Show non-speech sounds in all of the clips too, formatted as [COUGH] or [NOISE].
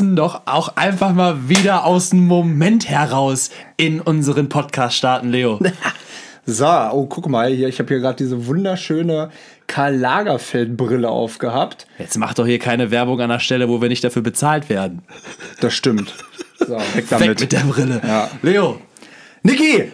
doch auch einfach mal wieder aus dem Moment heraus in unseren Podcast starten, Leo. [LAUGHS] So, oh, guck mal, hier, ich habe hier gerade diese wunderschöne Karl Lagerfeld Brille aufgehabt. Jetzt mach doch hier keine Werbung an der Stelle, wo wir nicht dafür bezahlt werden. Das stimmt. [LAUGHS] So, weg damit. Weg mit der Brille. Ja. Leo. Niki!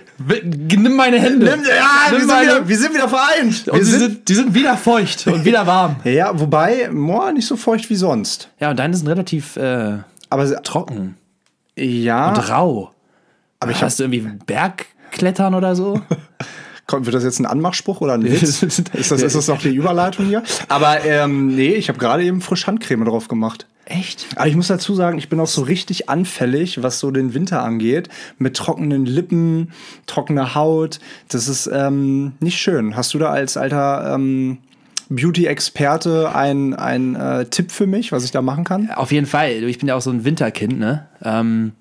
Nimm meine Hände. Nimm, ja, Nimm wir, sind wieder, wir sind wieder vereint. Und wir sind, sind, die sind wieder feucht und wieder warm. [LAUGHS] ja, wobei, boah, nicht so feucht wie sonst. Ja, und deine sind relativ äh, Aber trocken. Ja. Und rau. Aber ich hast du irgendwie Bergklettern oder so? [LAUGHS] Kommt, wird das jetzt ein Anmachspruch oder ein [LAUGHS] Witz? ist, das, ist das noch die Überleitung hier? Aber ähm, nee, ich habe gerade eben frisch Handcreme drauf gemacht. Echt? Aber ich muss dazu sagen, ich bin auch so richtig anfällig, was so den Winter angeht. Mit trockenen Lippen, trockener Haut. Das ist ähm, nicht schön. Hast du da als alter ähm, Beauty-Experte einen äh, Tipp für mich, was ich da machen kann? Auf jeden Fall. Ich bin ja auch so ein Winterkind, ne? Ähm,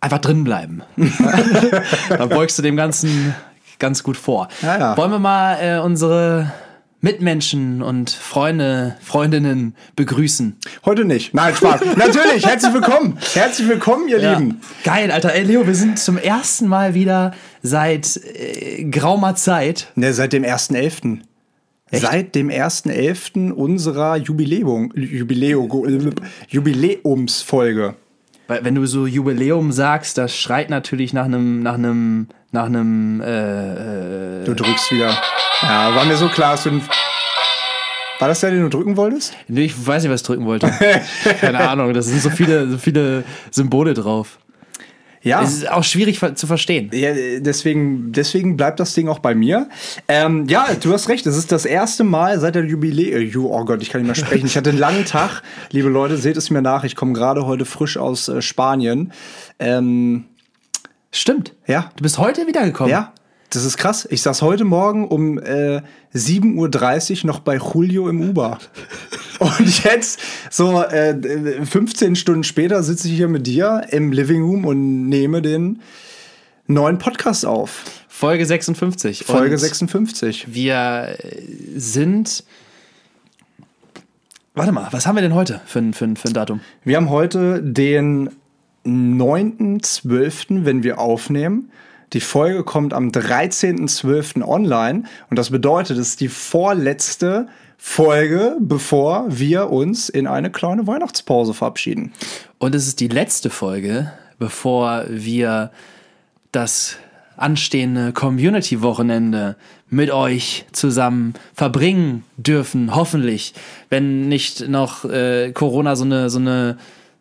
einfach drin bleiben. [LAUGHS] [LAUGHS] Dann beugst du dem Ganzen ganz gut vor. Ja, ja. Wollen wir mal äh, unsere Mitmenschen und Freunde, Freundinnen begrüßen. Heute nicht. Nein, Spaß. [LAUGHS] Natürlich, herzlich willkommen. Herzlich willkommen, ihr ja. Lieben. Geil, Alter. Ey, Leo, wir sind zum ersten Mal wieder seit äh, graumer Zeit. Ne, seit dem 1.11. Seit dem 1.11. unserer Jubiläum, Jubiläum, Jubiläumsfolge. Weil wenn du so Jubiläum sagst, das schreit natürlich nach einem, nach einem, nach einem. Äh, äh du drückst wieder. Ja, war mir so klar, dass du den. War das der, den du drücken wolltest? Nee, ich weiß nicht, was ich drücken wollte. [LAUGHS] Keine Ahnung, da sind so viele, so viele Symbole drauf. Ja. Es ist auch schwierig zu verstehen. Ja, deswegen, deswegen bleibt das Ding auch bei mir. Ähm, ja, du hast recht. Es ist das erste Mal seit der Jubiläum. Äh, oh Gott, ich kann nicht mehr sprechen. Ich hatte einen langen Tag. [LAUGHS] Liebe Leute, seht es mir nach. Ich komme gerade heute frisch aus äh, Spanien. Ähm, Stimmt. Ja. Du bist heute wiedergekommen. Ja. Das ist krass. Ich saß heute Morgen um äh, 7.30 Uhr noch bei Julio im Uber. [LAUGHS] Und jetzt, so äh, 15 Stunden später, sitze ich hier mit dir im Living Room und nehme den neuen Podcast auf. Folge 56. Folge und 56. Wir sind. Warte mal, was haben wir denn heute für ein, für ein, für ein Datum? Wir haben heute den 9.12., wenn wir aufnehmen. Die Folge kommt am 13.12. online und das bedeutet, es ist die vorletzte Folge, bevor wir uns in eine kleine Weihnachtspause verabschieden. Und es ist die letzte Folge, bevor wir das anstehende Community-Wochenende mit euch zusammen verbringen dürfen, hoffentlich, wenn nicht noch äh, Corona so eine, so eine,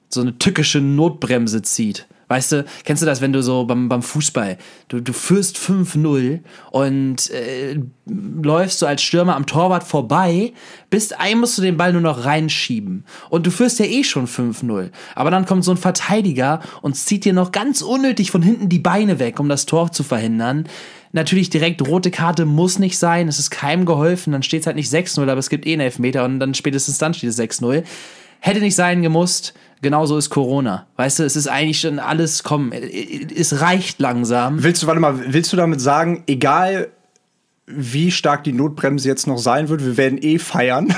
so eine tückische Notbremse zieht. Weißt du, kennst du das, wenn du so beim, beim Fußball, du, du führst 5-0 und äh, läufst so als Stürmer am Torwart vorbei, bis ein musst du den Ball nur noch reinschieben. Und du führst ja eh schon 5-0. Aber dann kommt so ein Verteidiger und zieht dir noch ganz unnötig von hinten die Beine weg, um das Tor zu verhindern. Natürlich direkt rote Karte muss nicht sein, es ist keinem geholfen, dann steht es halt nicht 6-0, aber es gibt eh einen Elfmeter und dann spätestens dann steht es 6-0. Hätte nicht sein gemusst genauso ist Corona. Weißt du, es ist eigentlich schon alles, komm, es reicht langsam. Willst du, warte mal, willst du damit sagen, egal wie stark die Notbremse jetzt noch sein wird. Wir werden eh feiern. [LAUGHS]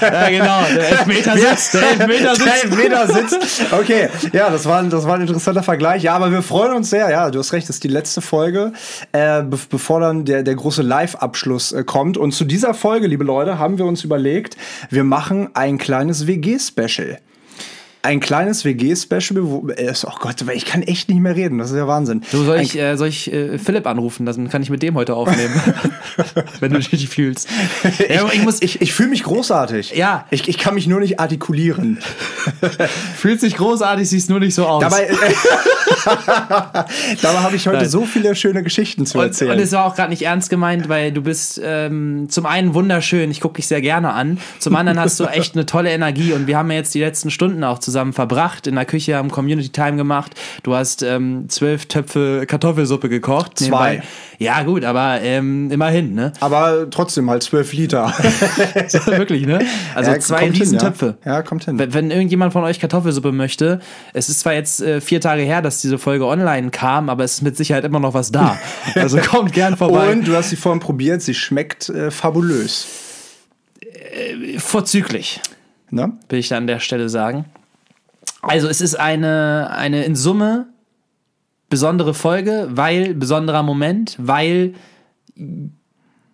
ja, genau. Der Elfmeter sitzt. Der Elfmeter sitzt. Der Elfmeter sitzt. Okay, ja, das war, das war ein interessanter Vergleich. Ja, aber wir freuen uns sehr. Ja, du hast recht, das ist die letzte Folge, äh, be bevor dann der, der große Live-Abschluss äh, kommt. Und zu dieser Folge, liebe Leute, haben wir uns überlegt, wir machen ein kleines WG-Special ein kleines WG-Special, wo äh, oh Gott, ich kann echt nicht mehr reden, das ist ja Wahnsinn. Du, soll ich, äh, soll ich äh, Philipp anrufen, dann kann ich mit dem heute aufnehmen, [LAUGHS] wenn du dich fühlst. [LAUGHS] ich, ich, muss, ich, ich fühle mich großartig. Ja. Ich, ich kann mich nur nicht artikulieren. [LAUGHS] Fühlt sich großartig, siehst nur nicht so aus. Dabei, äh, [LAUGHS] dabei habe ich heute Nein. so viele schöne Geschichten zu erzählen. Und, es war auch gerade nicht ernst gemeint, weil du bist ähm, zum einen wunderschön, ich gucke dich sehr gerne an, zum anderen hast du [LAUGHS] echt eine tolle Energie und wir haben ja jetzt die letzten Stunden auch zusammen verbracht, in der Küche haben Community Time gemacht. Du hast ähm, zwölf Töpfe Kartoffelsuppe gekocht. Zwei. Nebenbei. Ja, gut, aber ähm, immerhin, ne? Aber trotzdem halt zwölf Liter. [LAUGHS] Wirklich, ne? Also ja, zwei Riesentöpfe. Ja. ja. kommt hin. Wenn, wenn, irgendjemand von euch Kartoffelsuppe möchte, es ist zwar jetzt äh, vier Tage her, dass diese Folge online kam, aber es ist mit Sicherheit immer noch was da. [LAUGHS] Also kommt gern vorbei. Und du hast sie vorhin probiert, sie schmeckt äh, fabulös. Äh, vorzüglich. Ne? Will ich da an der Stelle sagen. Also es ist eine, eine in Summe besondere Folge, weil besonderer Moment, weil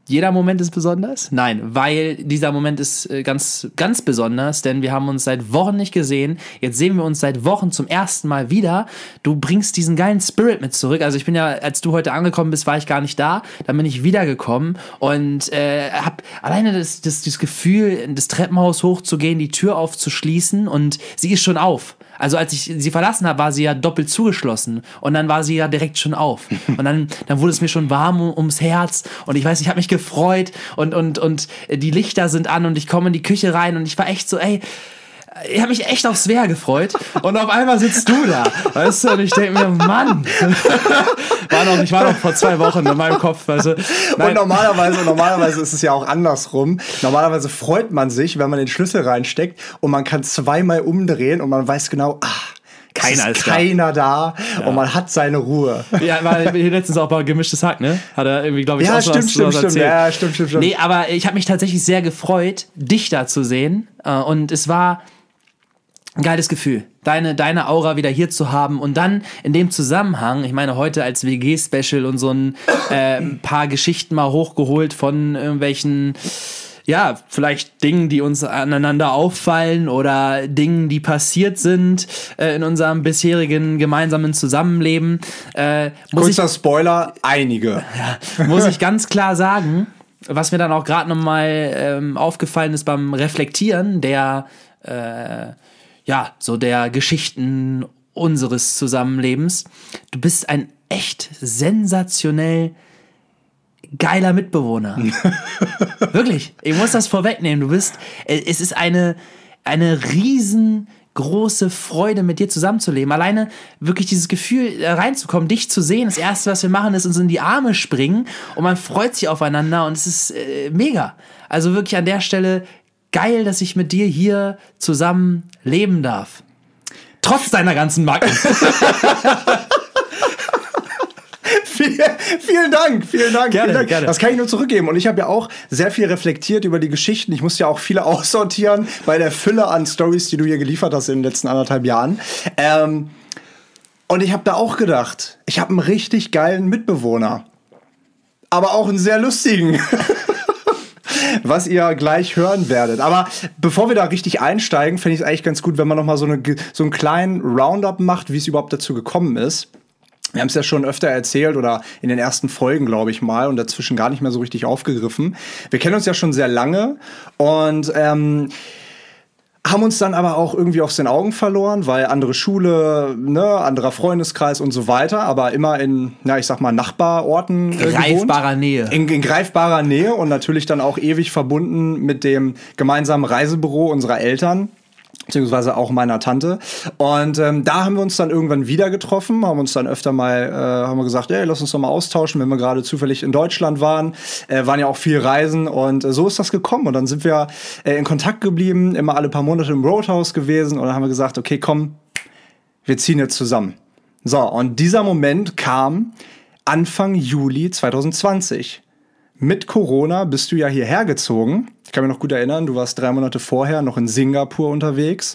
jeder Moment ist besonders? Nein, weil dieser Moment ist äh, ganz, ganz besonders, denn wir haben uns seit Wochen nicht gesehen. Jetzt sehen wir uns seit Wochen zum ersten Mal wieder. Du bringst diesen geilen Spirit mit zurück. Also ich bin ja, als du heute angekommen bist, war ich gar nicht da. Dann bin ich wiedergekommen und äh, hab alleine das, das, das Gefühl, das Treppenhaus hochzugehen, die Tür aufzuschließen und sie ist schon auf. Also als ich sie verlassen habe, war sie ja doppelt zugeschlossen. Und dann war sie ja direkt schon auf. [LAUGHS] Und dann, dann wurde es mir schon warm ums Herz. Und ich weiß, ich habe mich gefreut. Und, und, und die Lichter sind an und ich komme in die Küche rein. Und ich war echt so, ey, ich habe mich echt aufs Wehr gefreut. Und auf einmal sitzt du da, weißt du, und ich denke mir, Mann, [LAUGHS] war noch, ich war noch vor zwei Wochen in meinem Kopf, weißt du. Und normalerweise, normalerweise ist es ja auch andersrum. Normalerweise freut man sich, wenn man den Schlüssel reinsteckt und man kann zweimal umdrehen und man weiß genau, ah, keiner ist, ist keiner da, da ja. und man hat seine Ruhe. Ja, weil hier letztens auch bei gemischtes Hack, ne? Hat er irgendwie, glaube ich, ja, auch stimmt, was, stimmt, stimmt. Ja, stimmt, stimmt, stimmt. Nee, aber ich habe mich tatsächlich sehr gefreut, dich da zu sehen. Äh, und es war ein geiles Gefühl, deine, deine Aura wieder hier zu haben und dann in dem Zusammenhang, ich meine, heute als WG-Special und so ein äh, paar Geschichten mal hochgeholt von irgendwelchen, ja, vielleicht Dingen, die uns aneinander auffallen oder Dingen, die passiert sind äh, in unserem bisherigen gemeinsamen Zusammenleben. Äh, muss Kurzer ich, Spoiler, einige. [LAUGHS] Ja, muss ich ganz klar sagen, was mir dann auch gerade nochmal ähm, aufgefallen ist beim Reflektieren der äh, ja, so der Geschichten unseres Zusammenlebens. Du bist ein echt sensationell geiler Mitbewohner. [LAUGHS] Wirklich. Ich muss das vorwegnehmen. Du bist, äh, es ist eine, eine riesengroße Freude, mit dir zusammenzuleben. Alleine wirklich dieses Gefühl reinzukommen, dich zu sehen. Das erste, was wir machen, ist uns in die Arme springen und man freut sich aufeinander und es ist äh, mega. Also wirklich an der Stelle geil, dass ich mit dir hier zusammen leben darf. Trotz deiner ganzen Macken. [LAUGHS] vielen Dank, vielen Dank. Gerne, vielen Dank. gerne. Das kann ich nur zurückgeben. Und ich habe ja auch sehr viel reflektiert über die Geschichten. Ich musste ja auch viele [LAUGHS] aussortieren bei der Fülle an Stories, die du hier geliefert hast in den letzten anderthalb Jahren. Ähm, und ich habe da auch gedacht, ich habe einen richtig geilen Mitbewohner. Aber auch einen sehr lustigen. [LAUGHS] was ihr gleich hören werdet. Aber bevor wir da richtig einsteigen, finde ich es eigentlich ganz gut, wenn man noch mal so, eine, so einen kleinen Roundup macht, wie es überhaupt dazu gekommen ist. Wir haben es ja schon öfter erzählt oder in den ersten Folgen, glaube ich mal, und dazwischen gar nicht mehr so richtig aufgegriffen. Wir kennen uns ja schon sehr lange und ähm, haben uns dann aber auch irgendwie aus den Augen verloren, weil andere Schule, ne, anderer Freundeskreis und so weiter, aber immer in, na, ich sag mal, Nachbarorten. Äh, greifbarer gewohnt. Nähe. In, in, greifbarer Nähe und natürlich dann auch ewig verbunden mit dem gemeinsamen Reisebüro unserer Eltern beziehungsweise auch meiner Tante. Und ähm, da haben wir uns dann irgendwann wieder getroffen, haben uns dann öfter mal, äh, haben wir gesagt, ey, lass uns doch mal austauschen, wenn wir gerade zufällig in Deutschland waren. Äh, waren ja auch viel Reisen und äh, so ist das gekommen. Und dann sind wir äh, in Kontakt geblieben, immer alle paar Monate im Roadhouse gewesen und dann haben wir gesagt, okay, komm, wir ziehen jetzt zusammen. So, und dieser Moment kam Anfang Juli 2020 mit Corona bist du ja hierher gezogen. Ich kann mich noch gut erinnern, du warst drei Monate vorher noch in Singapur unterwegs.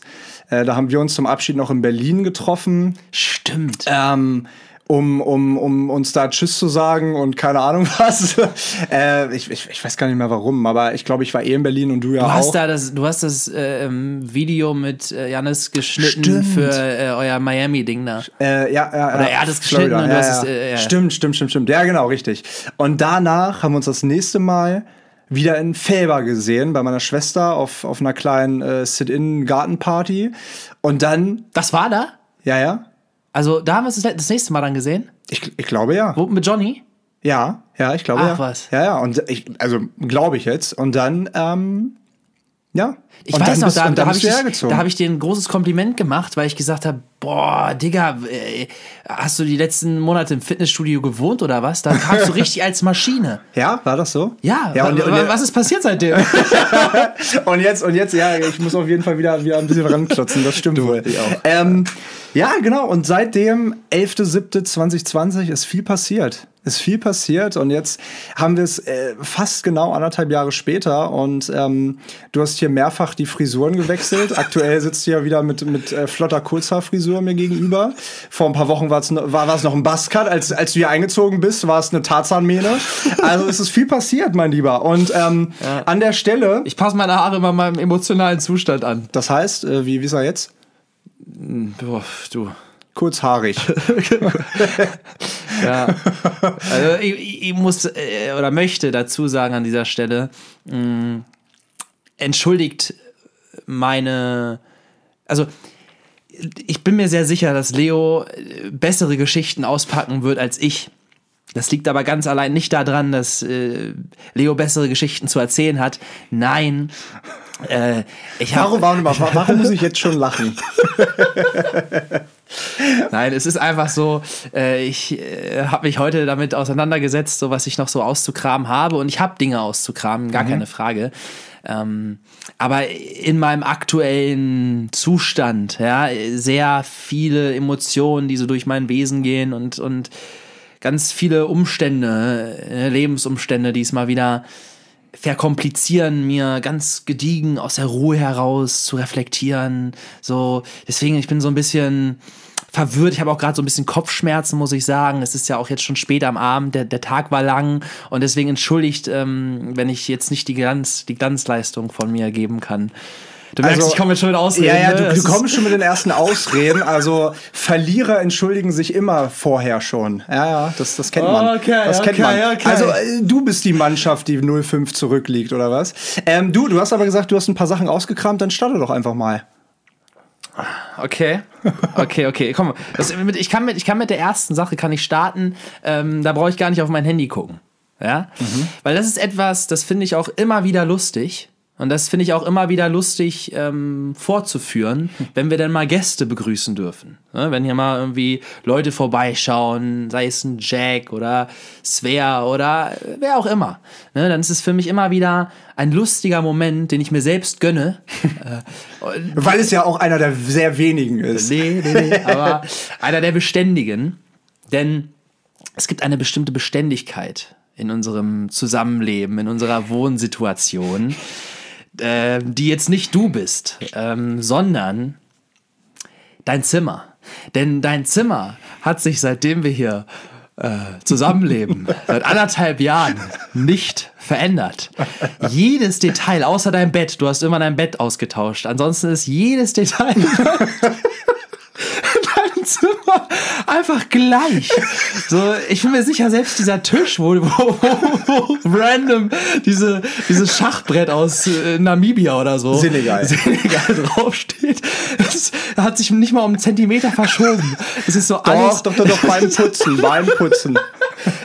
Äh, da haben wir uns zum Abschied noch in Berlin getroffen. Stimmt. Ähm, um, um, um uns da Tschüss zu sagen und keine Ahnung [LAUGHS] was. äh, ich, ich, ich weiß gar nicht mehr warum, aber ich glaube, ich war eh in Berlin und du ja du hast auch. Da das, du hast das äh, Video mit äh, Janis geschnitten Stimmt. für äh, euer Miami-Ding da. Äh, ja, ja, Oder er hat es geschnitten Florida. und du ja, hast ja. es. Äh, ja. Stimmt, stimmt, stimmt, stimmt. Ja, genau, richtig. Und danach haben wir uns das nächste Mal wieder in Felber gesehen, bei meiner Schwester auf, auf einer kleinen äh, Sit-In-Gartenparty. Und dann. Das war da? Ja, ja. Also, da haben wir es das nächste Mal dann gesehen? Ich, ich glaube ja. Wo, mit Johnny? Ja, ja, ich glaube Ach, ja. was. Ja, ja. Und ich, also glaube ich jetzt. Und dann, ähm, ja. Ich und weiß noch, bist, da, und da habe ich, du da hab ich dir ein großes Kompliment gemacht, weil ich gesagt habe, boah, Digga, äh, hast du die letzten Monate im Fitnessstudio gewohnt oder was? Da kamst du [LAUGHS] richtig als Maschine. ja, war das so? Ja, Ja, und, wa- was ist passiert seitdem? [LAUGHS] und jetzt, und jetzt, ja, ich muss auf jeden Fall wieder, wieder ein bisschen ranklotzen, das stimmt wohl. ich auch. Ähm, ja, genau, und seitdem, 11.07.2020, ist viel passiert. ist viel passiert und jetzt haben wir es äh, fast genau anderthalb Jahre später und ähm, du hast hier mehrfach die Frisuren gewechselt. [LAUGHS] Aktuell sitzt du ja wieder mit, mit äh, flotter Kurzhaarfrisur mir gegenüber. Vor ein paar Wochen war's, war es noch ein Buzzcut. Als, als du hier eingezogen bist, war es eine Tarzanmähne. Also es ist viel passiert, mein Lieber. Und ähm, ja. an der Stelle... Ich passe meine Haare immer meinem emotionalen Zustand an. Das heißt, äh, wie, wie ist er jetzt? Boah, du kurzhaarig. [LAUGHS] ja. Also ich, ich, muss äh, oder möchte dazu sagen an dieser Stelle, mh, mm, entschuldigt meine, also ich bin mir sehr sicher, dass Leo äh, bessere Geschichten auspacken wird als ich. Das liegt aber ganz allein nicht daran, dass äh, Leo bessere Geschichten zu erzählen hat. Nein. Äh, warum, warum, warum muss ich jetzt schon lachen? [LAUGHS] Nein, es ist einfach so, äh, ich äh, habe mich heute damit auseinandergesetzt, so was ich noch so auszukramen habe. Und ich habe Dinge auszukramen, gar mhm. keine Frage. Ähm, aber in meinem aktuellen Zustand, ja, sehr viele Emotionen, die so durch mein Wesen gehen und, und ganz viele Umstände, äh, Lebensumstände, die es mal wieder verkomplizieren, mir ganz gediegen aus der Ruhe heraus zu reflektieren. So, deswegen, ich bin so ein bisschen verwirrt. Ich habe auch gerade so ein bisschen Kopfschmerzen, muss ich sagen. Es ist ja auch jetzt schon spät am Abend, der, der Tag war lang und deswegen entschuldigt, ähm, wenn ich jetzt nicht die, Glanz, die Glanzleistung von mir geben kann. Du merkst, also, ich komme jetzt schon mit Ausreden. Ja, ja, du, ne? du kommst schon mit den ersten Ausreden. Also Verlierer entschuldigen sich immer vorher schon. Ja, ja, das, das kennt man. Okay, das kennt okay, man. Okay. Also äh, du bist die Mannschaft, die 0-5 zurückliegt, oder was? Ähm, du, du hast aber gesagt, du hast ein paar Sachen ausgekramt, dann starte doch einfach mal. Okay, okay, okay. Komm, das, ich, kann mit, ich kann mit der ersten Sache kann ich starten. Ähm, da brauche ich gar nicht auf mein Handy gucken. Ja, mhm. weil das ist etwas, das finde ich auch immer wieder lustig. Und das finde ich auch immer wieder lustig ähm, vorzuführen, wenn wir dann mal Gäste begrüßen dürfen. Ne? Wenn hier mal irgendwie Leute vorbeischauen, sei es ein Jack oder Svea oder wer auch immer. Ne? Dann ist es für mich immer wieder ein lustiger Moment, den ich mir selbst gönne. [LAUGHS] Weil es ja auch einer der sehr wenigen ist. Nee, nee, nee, aber einer der beständigen. Denn es gibt eine bestimmte Beständigkeit in unserem Zusammenleben, in unserer Wohnsituation äh, die jetzt nicht du bist, ähm, sondern dein Zimmer. Denn dein Zimmer hat sich, seitdem wir hier äh, zusammenleben, [LAUGHS] seit anderthalb Jahren nicht verändert. Jedes Detail, außer dein Bett, du hast immer dein Bett ausgetauscht. Ansonsten ist jedes Detail [LAUGHS] [LAUGHS] Zimmer einfach gleich. So, ich bin mir sicher, selbst dieser Tisch, wo, wo, wo, wo random diese, dieses Schachbrett aus äh, Namibia oder so Senegal, Senegal draufsteht, das hat sich nicht mal um einen Zentimeter verschoben. Es ist so doch, alles. Doch, doch, doch, beim Putzen, [LAUGHS] beim Putzen.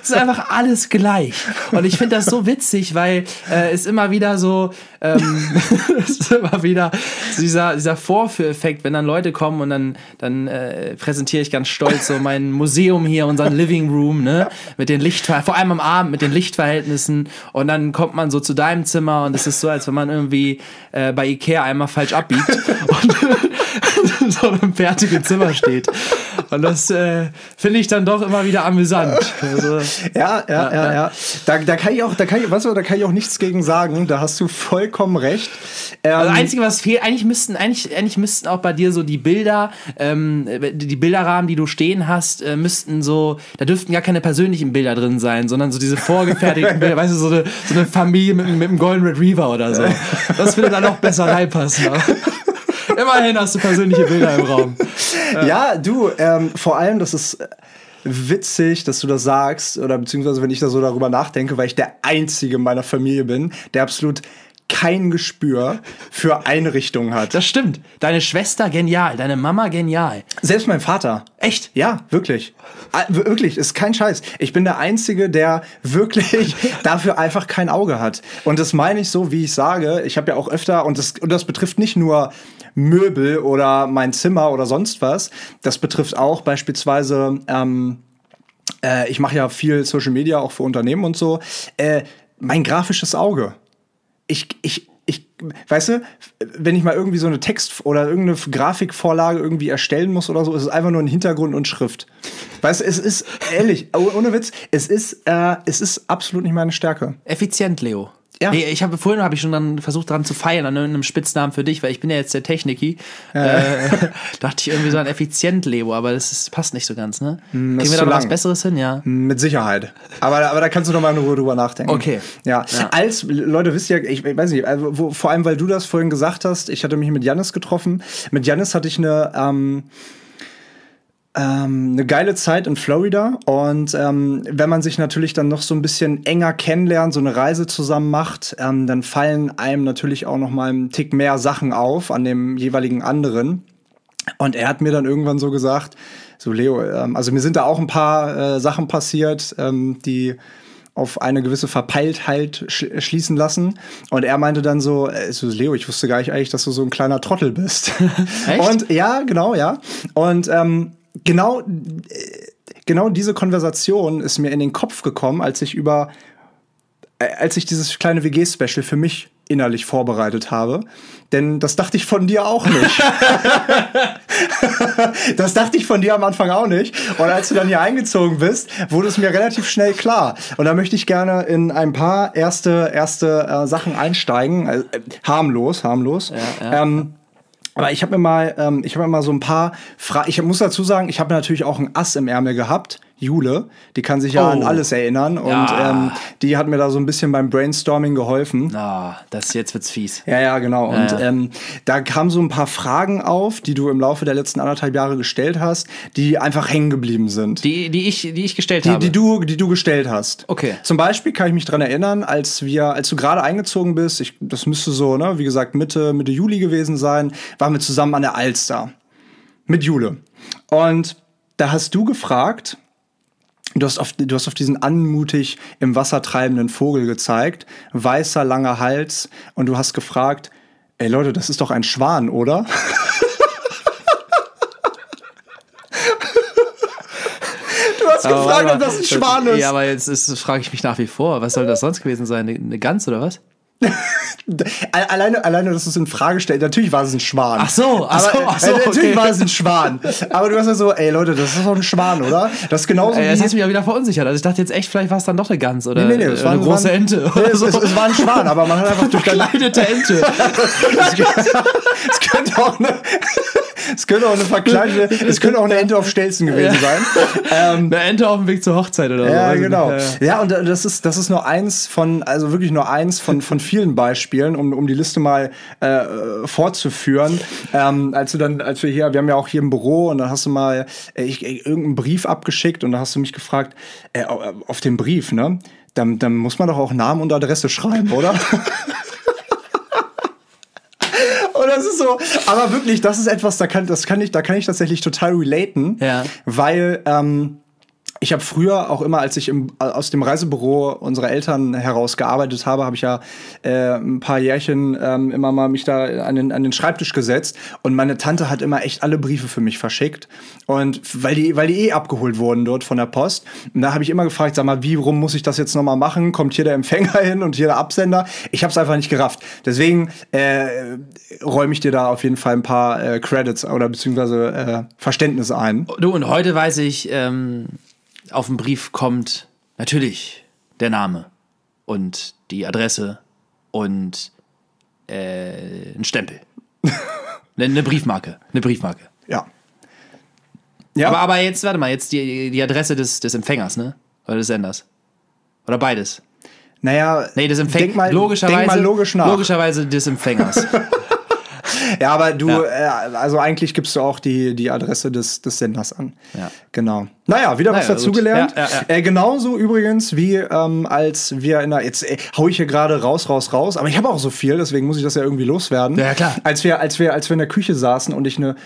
Es ist einfach alles gleich. Und ich finde das so witzig, weil äh, es immer wieder so, ähm, [LAUGHS] es ist immer wieder dieser, dieser Vorführeffekt, wenn dann Leute kommen und dann, dann äh, präsentiere ich ganz stolz so mein Museum hier, unseren Living Room, ne, mit den Lichtverhältnissen, vor allem am Abend mit den Lichtverhältnissen. Und dann kommt man so zu deinem Zimmer und es ist so, als wenn man irgendwie äh, bei Ikea einmal falsch abbiegt. Und so [LAUGHS] einem fertigen Zimmer steht. Und das äh, finde ich dann doch immer wieder amüsant. Also, ja, ja, ja, ja, ja. Da, da kann ich auch, da kann ich, weißt du, da kann ich auch nichts gegen sagen. Da hast du vollkommen recht. Ähm, also Einzige, was fehlt, eigentlich müssten, eigentlich, eigentlich müssten auch bei dir so die Bilder, ähm, die Bilderrahmen, die du stehen hast, äh, müssten so, da dürften gar keine persönlichen Bilder drin sein, sondern so diese vorgefertigten Bilder, weißt du, so eine, so eine Familie mit, mit einem Golden Retriever oder so. Das würde dann noch besser reinpassen. Immerhin hast du persönliche Bilder im Raum. Ja, [LAUGHS] ja du, ähm, vor allem, das ist witzig, dass du das sagst, oder beziehungsweise wenn ich da so darüber nachdenke, weil ich der Einzige in meiner Familie bin, der absolut kein Gespür für Einrichtungen hat. Das stimmt. Deine Schwester genial, deine Mama genial. Selbst mein Vater. Echt? Ja, wirklich. Wirklich, ist kein Scheiß. Ich bin der Einzige, der wirklich [LAUGHS] dafür einfach kein Auge hat. Und das meine ich so, wie ich sage. Ich habe ja auch öfter, und das, und das betrifft nicht nur Möbel oder mein Zimmer oder sonst was. Das betrifft auch beispielsweise, ähm, äh, ich mache ja viel Social Media auch für Unternehmen und so. Äh, mein grafisches Auge ich, ich, ich weißt du, wenn ich mal irgendwie so eine Text- oder irgendeine Grafikvorlage irgendwie erstellen muss oder so, ist es einfach nur ein Hintergrund und Schrift. Weißt du, es ist, ehrlich, oh, ohne Witz, es ist, äh, es ist absolut nicht meine Stärke. Effizient, Leo. Ja. Ich habe vorhin habe ich schon dann versucht daran zu feiern an einem Spitznamen für dich, weil ich bin ja jetzt der Techniki. Äh, [LAUGHS] dachte ich irgendwie so an effizient Leo, aber das ist, passt nicht so ganz, ne? Kriegen ist wir da was. Besseres hin, ja? Mit Sicherheit. Aber, aber da kannst du noch mal in Ruhe drüber nachdenken. Okay. Ja. [LAUGHS] Als, Leute, wisst ihr, ich, ich weiß nicht, also, wo, vor allem, weil du das vorhin gesagt hast, ich hatte mich mit Janis getroffen. Mit Janis hatte ich eine, ähm, ähm, eine geile Zeit in Florida. Und ähm, wenn man sich natürlich dann noch so ein bisschen enger kennenlernt, so eine Reise zusammen macht, ähm, dann fallen einem natürlich auch noch mal einen Tick mehr Sachen auf an dem jeweiligen anderen. Und er hat mir dann irgendwann so gesagt, so Leo, ähm, also mir sind da auch ein paar äh, Sachen passiert, ähm, die auf eine gewisse Verpeiltheit sch schließen lassen. Und er meinte dann so, äh, so, Leo, ich wusste gar nicht eigentlich, dass du so ein kleiner Trottel bist. [LAUGHS] Echt? Und ja, genau, ja. Und ähm, genau, äh, genau diese Konversation ist mir in den Kopf gekommen, als ich über äh, als ich dieses kleine WG-Special für mich innerlich vorbereitet habe. Denn das dachte ich von dir auch nicht. [LAUGHS] das dachte ich von dir am Anfang auch nicht. Und als du dann hier eingezogen bist, wurde es mir relativ schnell klar. Und da möchte ich gerne in ein paar erste, erste äh, Sachen einsteigen. Äh, harmlos, harmlos. ja. Ähm, aber ich habe mir mal, ähm, ich habe mir mal so ein paar Fragen. Ich muss dazu sagen, ich habe natürlich auch ein Ass im Ärmel gehabt. Jule, die kann sich ja Oh. an alles erinnern und Ja. ähm, die hat mir da so ein bisschen beim Brainstorming geholfen. Ah, das jetzt wird's fies. Ja, ja, genau. Und Ja. Ähm, da kamen so ein paar Fragen auf, die du im Laufe der letzten anderthalb Jahre gestellt hast, die einfach hängen geblieben sind. Die, die ich, die ich gestellt Die, habe. die, du, die du gestellt hast. Okay. Zum Beispiel kann ich mich dran erinnern, als wir, als du gerade eingezogen bist, ich, das müsste so, ne, wie gesagt, Mitte, Mitte Juli gewesen sein, waren wir zusammen an der Alster. Mit Jule. Und da hast du gefragt, Du hast, auf, du hast auf diesen anmutig im Wasser treibenden Vogel gezeigt, weißer, langer Hals, und du hast gefragt, ey Leute, das ist doch ein Schwan, oder? [LAUGHS] du hast Aber gefragt, ob das ein Schwan ist. Ja, aber jetzt frage ich mich nach wie vor, was soll das sonst gewesen sein? Eine Gans oder was? [LAUGHS] Al- Alleine, alleine, dass du es in Frage stellst. Natürlich war es ein Schwan. Ach so, ach so, ach so, äh, [LAUGHS] Natürlich okay. war es ein Schwan. Aber du hast ja so, ey Leute, das ist doch ein Schwan, oder? Das ist genauso Ey, das hast mich ja wieder verunsichert. Also ich dachte jetzt echt, vielleicht war es dann doch eine Gans oder Nee, nee, nee, es äh, war eine große war ein- Ente. Nee, es, so. es, es war ein Schwan, aber man hat einfach durch Verkleidete Ente. [LAUGHS] es könnte auch eine, es könnte auch eine verkleidete, es könnte auch eine Ente auf Stelzen gewesen sein. Ähm, Eine Ente auf dem Weg zur Hochzeit oder so. ja, genau. nicht. Ja, und das ist, das ist nur eins von, also wirklich nur eins von, von vielen Beispielen, um, um die Liste mal äh, fortzuführen. Ähm, als du dann, als wir hier, wir haben ja auch hier im Büro und dann hast du mal äh, ich, ich, irgendeinen Brief abgeschickt und da hast du mich gefragt, äh, auf den Brief, ne? Dann, dann muss man doch auch Namen und Adresse schreiben, oder? [LAUGHS] Und das ist so, aber wirklich, das ist etwas, da kann, das kann ich, da kann ich tatsächlich total relaten, Ja. weil ähm, ich habe früher auch immer, als ich im, aus dem Reisebüro unserer Eltern heraus gearbeitet habe, habe ich ja äh, ein paar Jährchen ähm, immer mal mich da an den, an den Schreibtisch gesetzt und meine Tante hat immer echt alle Briefe für mich verschickt und weil die, weil die eh abgeholt wurden dort von der Post und da habe ich immer gefragt, sag mal, wie rum muss ich das jetzt noch mal machen? Kommt hier der Empfänger [LAUGHS] hin und hier der Absender? Ich habe es einfach nicht gerafft. Deswegen äh, räume ich dir da auf jeden Fall ein paar äh, Credits oder beziehungsweise äh, Verständnis ein. Du, und heute weiß ich, ähm, auf dem Brief kommt natürlich der Name und die Adresse und äh, ein Stempel. [LAUGHS] Eine Briefmarke. Eine Briefmarke. Ja. Ja. Aber, aber jetzt, warte mal, jetzt die, die Adresse des, des Empfängers, ne? Oder des Senders. Oder beides. Naja, Nee, des denk mal, logischerweise, denk mal logisch nach. Logischerweise des Empfängers. [LAUGHS] Ja, aber du, Ja. Äh, also eigentlich gibst du auch die, die Adresse des, des Senders an. Ja. Genau. Naja, wieder was Naja, dazugelernt. gut. Ja, ja, ja. Äh, genauso übrigens wie ähm, als wir in der, jetzt äh, hau ich hier gerade raus, raus, raus, aber ich habe auch so viel, deswegen muss ich das ja irgendwie loswerden. Ja, klar. Als wir, als wir, als wir in der Küche saßen und ich eine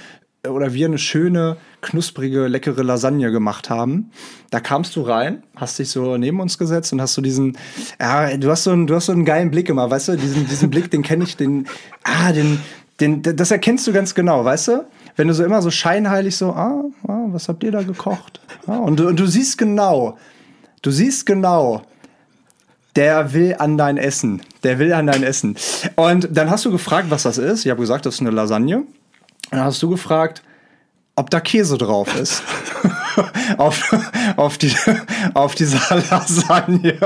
oder wir eine schöne, knusprige, leckere Lasagne gemacht haben. Da kamst du rein, hast dich so neben uns gesetzt und hast so diesen, ja, du hast so einen, du hast so einen geilen Blick immer, weißt du, diesen, diesen Blick, den kenne ich, den, ah, den, den, das erkennst du ganz genau, weißt du? Wenn du so immer so scheinheilig so, ah, ah was habt ihr da gekocht? Ah, und, du, und du siehst genau, du siehst genau, der will an dein Essen. Der will an dein Essen. Und dann hast du gefragt, was das ist. Ich habe gesagt, das ist eine Lasagne. Und dann hast du gefragt, ob da Käse drauf ist. [LAUGHS] auf, auf, die, auf dieser Lasagne.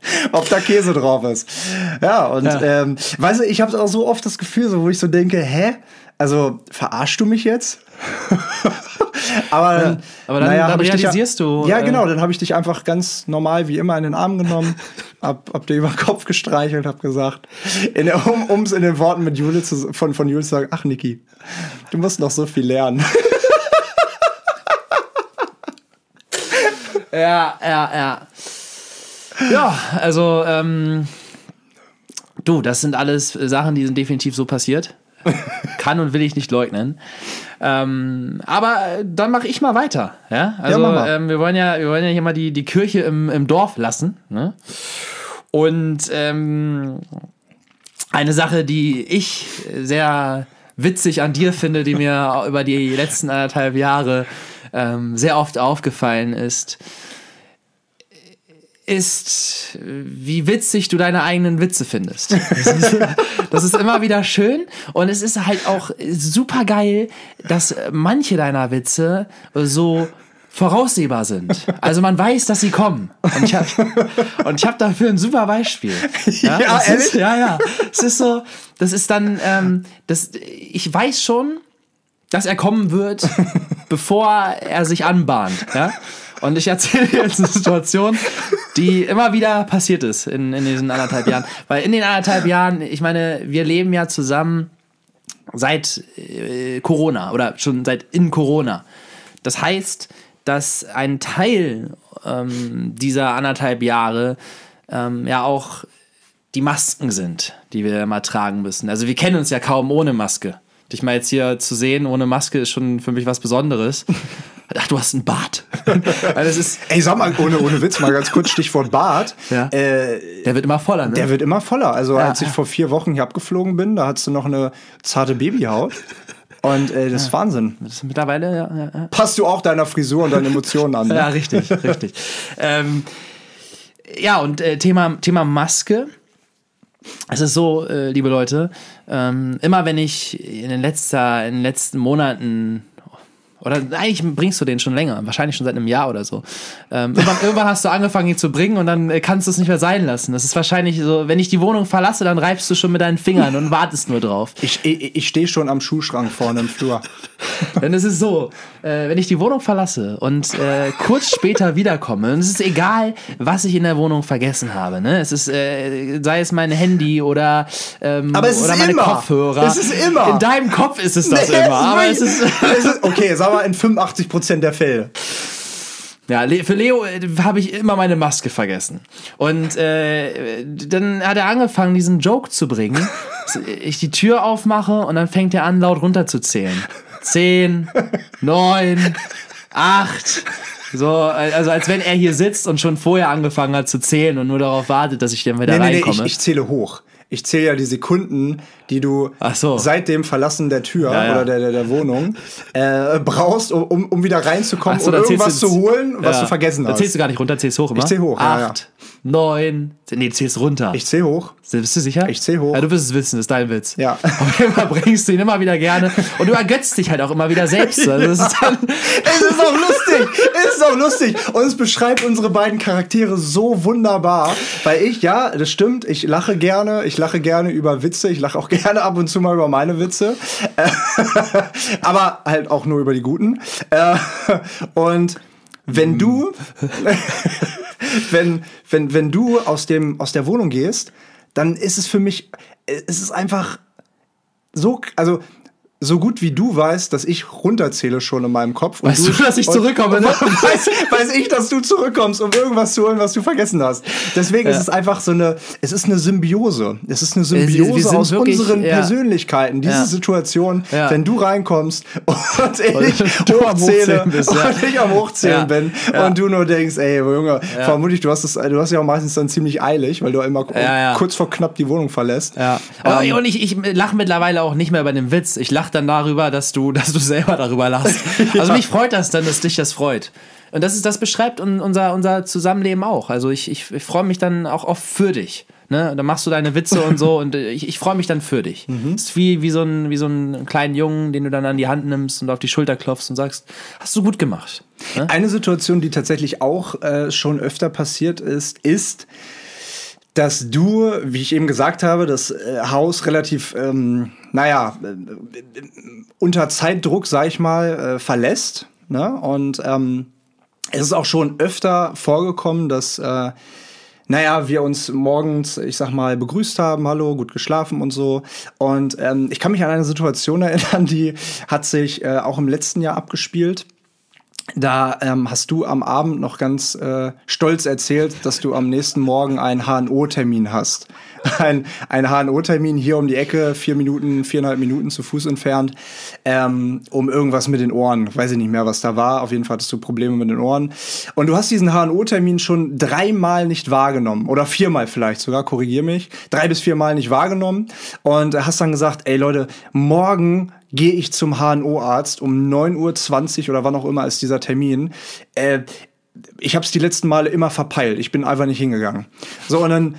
[LAUGHS] ob da Käse drauf ist. Ja, und ja. Ähm, weißt du, ich habe auch so oft das Gefühl, so, wo ich so denke, hä? Also, verarschst du mich jetzt? [LAUGHS] aber dann, ja, aber dann, naja, dann realisierst dich, du. Ja, äh, genau, dann habe ich dich einfach ganz normal wie immer in den Arm genommen, [LAUGHS] hab, hab dir über den Kopf gestreichelt, hab gesagt, um es in den Worten mit Jule zu, von, von Jule zu sagen, ach Niki, du musst noch so viel lernen. ja, ja, ja. Ja, also, ähm, du, das sind alles Sachen, die sind definitiv so passiert. Kann und will ich nicht leugnen. Ähm, aber dann mache ich mal weiter. Ja, also ja, ähm, wir wollen ja, wir wollen ja hier mal die, die Kirche im, im Dorf lassen. Ne? Und ähm, eine Sache, die ich sehr witzig an dir finde, die mir [LAUGHS] über die letzten anderthalb Jahre ähm, sehr oft aufgefallen ist, ist, wie witzig du deine eigenen Witze findest. [LAUGHS] Das ist, immer wieder schön und es ist halt auch super geil, dass manche deiner Witze so voraussehbar sind. Also man weiß, dass sie kommen. Und ich habe hab dafür ein super Beispiel. Ja, ja ehrlich? Ist, ja, ja. Es ist so, das ist dann, ähm, das, ich weiß schon, dass er kommen wird, bevor er sich anbahnt. Ja? Und ich erzähle jetzt eine Situation, die immer wieder passiert ist in, in diesen anderthalb Jahren. Weil in den anderthalb Jahren, ich meine, wir leben ja zusammen seit äh, Corona oder schon seit in Corona. Das heißt, dass ein Teil ähm, dieser anderthalb Jahre ähm, ja auch die Masken sind, die wir immer tragen müssen. Also wir kennen uns ja kaum ohne Maske. Dich mal jetzt hier zu sehen ohne Maske ist schon für mich was Besonderes. Ach, du hast einen Bart. [LAUGHS] also ist Ey, sag mal, ohne, ohne Witz, mal ganz kurz Stichwort Bart. Ja. Äh, der wird immer voller, ne? Der wird immer voller. Also, ja, als ich ja. vor vier Wochen hier abgeflogen bin, da hattest du noch eine zarte Babyhaut. Und äh, das ist Wahnsinn. Das ist mittlerweile, ja, ja, Passt du auch deiner Frisur und deinen Emotionen an. [LAUGHS] Ne? ja, richtig, richtig. ähm, ja, und äh, Thema, Thema Maske. Es ist so, äh, liebe Leute, ähm, immer wenn ich in den, letzter, in den letzten Monaten oder eigentlich bringst du den schon länger, wahrscheinlich schon seit einem Jahr oder so. Ähm, irgendwann, irgendwann, hast du angefangen, ihn zu bringen und dann äh, kannst du es nicht mehr sein lassen. Das ist wahrscheinlich so, wenn ich die Wohnung verlasse, dann reibst du schon mit deinen Fingern und wartest nur drauf. Ich, ich, ich stehe schon am Schuhschrank vorne im Flur. [LAUGHS] Denn es ist so, äh, wenn ich die Wohnung verlasse und äh, kurz später wiederkomme, und es ist egal, was ich in der Wohnung vergessen habe. Ne? Es ist, äh, sei es mein Handy oder, ähm, aber es oder ist meine immer. Kopfhörer. Es ist immer. In deinem Kopf ist es das nee, immer. aber es ist, es ist okay, sag mal in 85% der Fälle. Ja, für Leo äh, habe ich immer meine Maske vergessen. Und äh, dann hat er angefangen, diesen Joke zu bringen. ich die Tür aufmache und dann fängt er an, laut runterzuzählen. Zehn, neun, acht. So, also als wenn er hier sitzt und schon vorher angefangen hat zu zählen und nur darauf wartet, dass ich dann wieder nee, reinkomme. Nee, nee, ich, ich zähle hoch ich zähle ja die Sekunden, die du so. seit dem Verlassen der Tür ja, ja. oder der, der, der Wohnung äh, brauchst, um, um wieder reinzukommen so, um irgendwas zu holen, was ja. du vergessen hast. Da zählst du gar nicht runter, zählst hoch immer? Ich zähl hoch, Acht, neun, nee, zählst runter. Ich zähl hoch. Bist du sicher? Ich zähl hoch. Ja, du wirst es wissen, das ist dein Witz. Ja. [LAUGHS] Auf jeden Fall bringst du ihn immer wieder gerne und du ergötzt dich halt auch immer wieder selbst. Also das ist dann [LAUGHS] es ist auch lustig. es ist auch lustig. Und es beschreibt unsere beiden Charaktere so wunderbar. Weil ich, ja, das stimmt, ich lache gerne. Ich lache gerne über Witze. Ich lache auch [LAUGHS] gerne ab und zu mal über meine Witze. Aber halt auch nur über die guten. Äh, und wenn du, [LAUGHS] wenn, wenn, wenn du aus, dem, aus der Wohnung gehst, dann ist es für mich, es ist einfach so, also so gut wie du weißt, dass ich runterzähle schon in meinem Kopf. weißt du, dass ich zurückkomme? Ne? [LAUGHS] Weiß, weiß, ich, dass du zurückkommst, um irgendwas zu holen, was du vergessen hast. Deswegen ja. ist es einfach so eine, es ist eine Symbiose. Es ist eine Symbiose aus wirklich, unseren ja. Persönlichkeiten. Diese ja. Situation, wenn du reinkommst [LAUGHS] und ich und du hochzähle bist, und [LAUGHS] ich am Hochzählen bin und du nur denkst, ey, Junge, vermutlich, du hast es, du hast ja auch meistens dann ziemlich eilig, weil du immer kurz vor knapp die Wohnung verlässt. Ja. Aber, ähm, und ich, ich lache mittlerweile auch nicht mehr bei dem Witz. Ich lache lacht dann darüber, dass du, [LAUGHS] dass du selber darüber lachst. [LAUGHS] ja. Also mich freut das dann, dass dich das freut. Und das ist, das beschreibt unser, unser Zusammenleben auch. Also ich, ich, ich freue mich dann auch oft für dich. Ne? Dann machst du deine Witze und so [LAUGHS] und äh, ich, ich freue mich dann für dich. Mhm. Das ist wie, wie, so ein, wie so ein kleinen Jungen, den du dann an die Hand nimmst und auf die Schulter klopfst und sagst, hast du gut gemacht. Ne? Eine Situation, die tatsächlich auch äh, schon öfter passiert ist, ist, dass du, wie ich eben gesagt habe, das äh, Haus relativ, ähm, naja, äh, unter Zeitdruck, sag ich mal, äh, verlässt. Ne? Und ähm, es ist auch schon öfter vorgekommen, dass äh, naja, wir uns morgens, ich sag mal, begrüßt haben, hallo, gut geschlafen und so. Und ähm, ich kann mich an eine Situation [LAUGHS] erinnern, die hat sich äh, auch im letzten Jahr abgespielt. Da ähm, hast du am Abend noch ganz äh, stolz erzählt, dass du am nächsten Morgen einen HNO-Termin hast. [LAUGHS] Ein, ein HNO-Termin hier um die Ecke, vier Minuten, viereinhalb Minuten zu Fuß entfernt, ähm, um irgendwas mit den Ohren. Weiß ich nicht mehr, was da war. Auf jeden Fall hattest du Probleme mit den Ohren. Und du hast diesen HNO-Termin schon dreimal nicht wahrgenommen. Oder viermal vielleicht sogar, korrigier mich. Drei bis viermal nicht wahrgenommen. Und hast dann gesagt, ey Leute, morgen gehe ich zum HNO-Arzt um 9.20 Uhr oder wann auch immer ist dieser Termin. Äh, ich habe es die letzten Male immer verpeilt. Ich bin einfach nicht hingegangen. So, und dann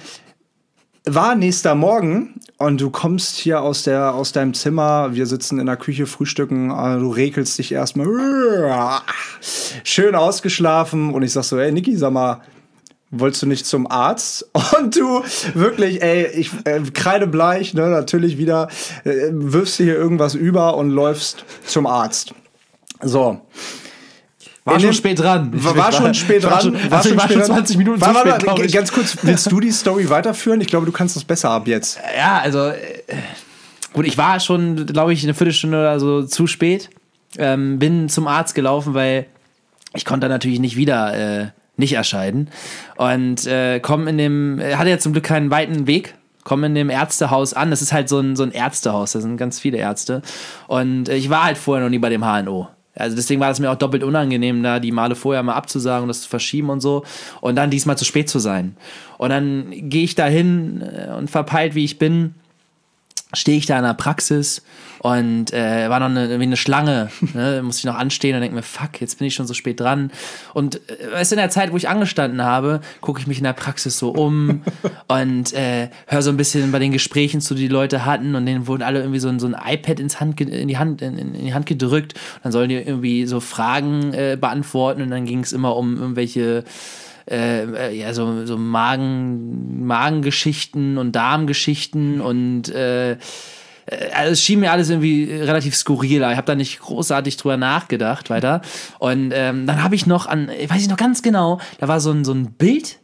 war nächster Morgen und du kommst hier aus, der, aus deinem Zimmer, wir sitzen in der Küche, frühstücken, äh, du regelst dich erstmal schön ausgeschlafen und ich sag so, ey Niki, sag mal, wolltest du nicht zum Arzt? [LAUGHS] Und du wirklich, ey, ich äh, kreidebleich, ne, natürlich wieder, äh, wirfst dir hier irgendwas über und läufst zum Arzt. So. War schon spät dran. [LAUGHS] War, war schon spät dran. War schon, war schon, war schon 20 Minuten war, zu spät, war, Ganz kurz, willst du die Story weiterführen? Ich glaube, du kannst das besser ab jetzt. Ja, also äh, gut, ich war schon, glaube ich, eine Viertelstunde oder so zu spät. Ähm, bin zum Arzt gelaufen, weil ich konnte natürlich nicht wieder äh, nicht erscheiden. Und äh, komm in dem, hatte ja zum Glück keinen weiten Weg, komme in dem Ärztehaus an. Das ist halt so ein, so ein Ärztehaus, da sind ganz viele Ärzte. Und äh, ich war halt vorher noch nie bei dem HNO. Also deswegen war es mir auch doppelt unangenehm, da die Male vorher mal abzusagen und das zu verschieben und so. Und dann diesmal zu spät zu sein. Und dann gehe ich da hin äh, und verpeilt, wie ich bin, stehe ich da in der Praxis und äh, war noch eine, wie eine Schlange, [LAUGHS] ne? musste ich noch anstehen und denke mir, fuck, jetzt bin ich schon so spät dran. Und äh, weißt du, in der Zeit, wo ich angestanden habe, gucke ich mich in der Praxis so um [LAUGHS] und äh, höre so ein bisschen bei den Gesprächen zu, die, die Leute hatten und denen wurden alle irgendwie so, ein, so ein iPad ins Hand, in, die Hand, in, in die Hand gedrückt. Und dann sollen die irgendwie so Fragen äh, beantworten und dann ging es immer um irgendwelche äh, ja, so, so Magen, Magengeschichten und Darmgeschichten und äh, äh, also es schien mir alles irgendwie relativ skurril. Ich habe da nicht großartig drüber nachgedacht weiter. Und ähm, dann habe ich noch an, weiß ich noch ganz genau, da war so ein, so ein Bild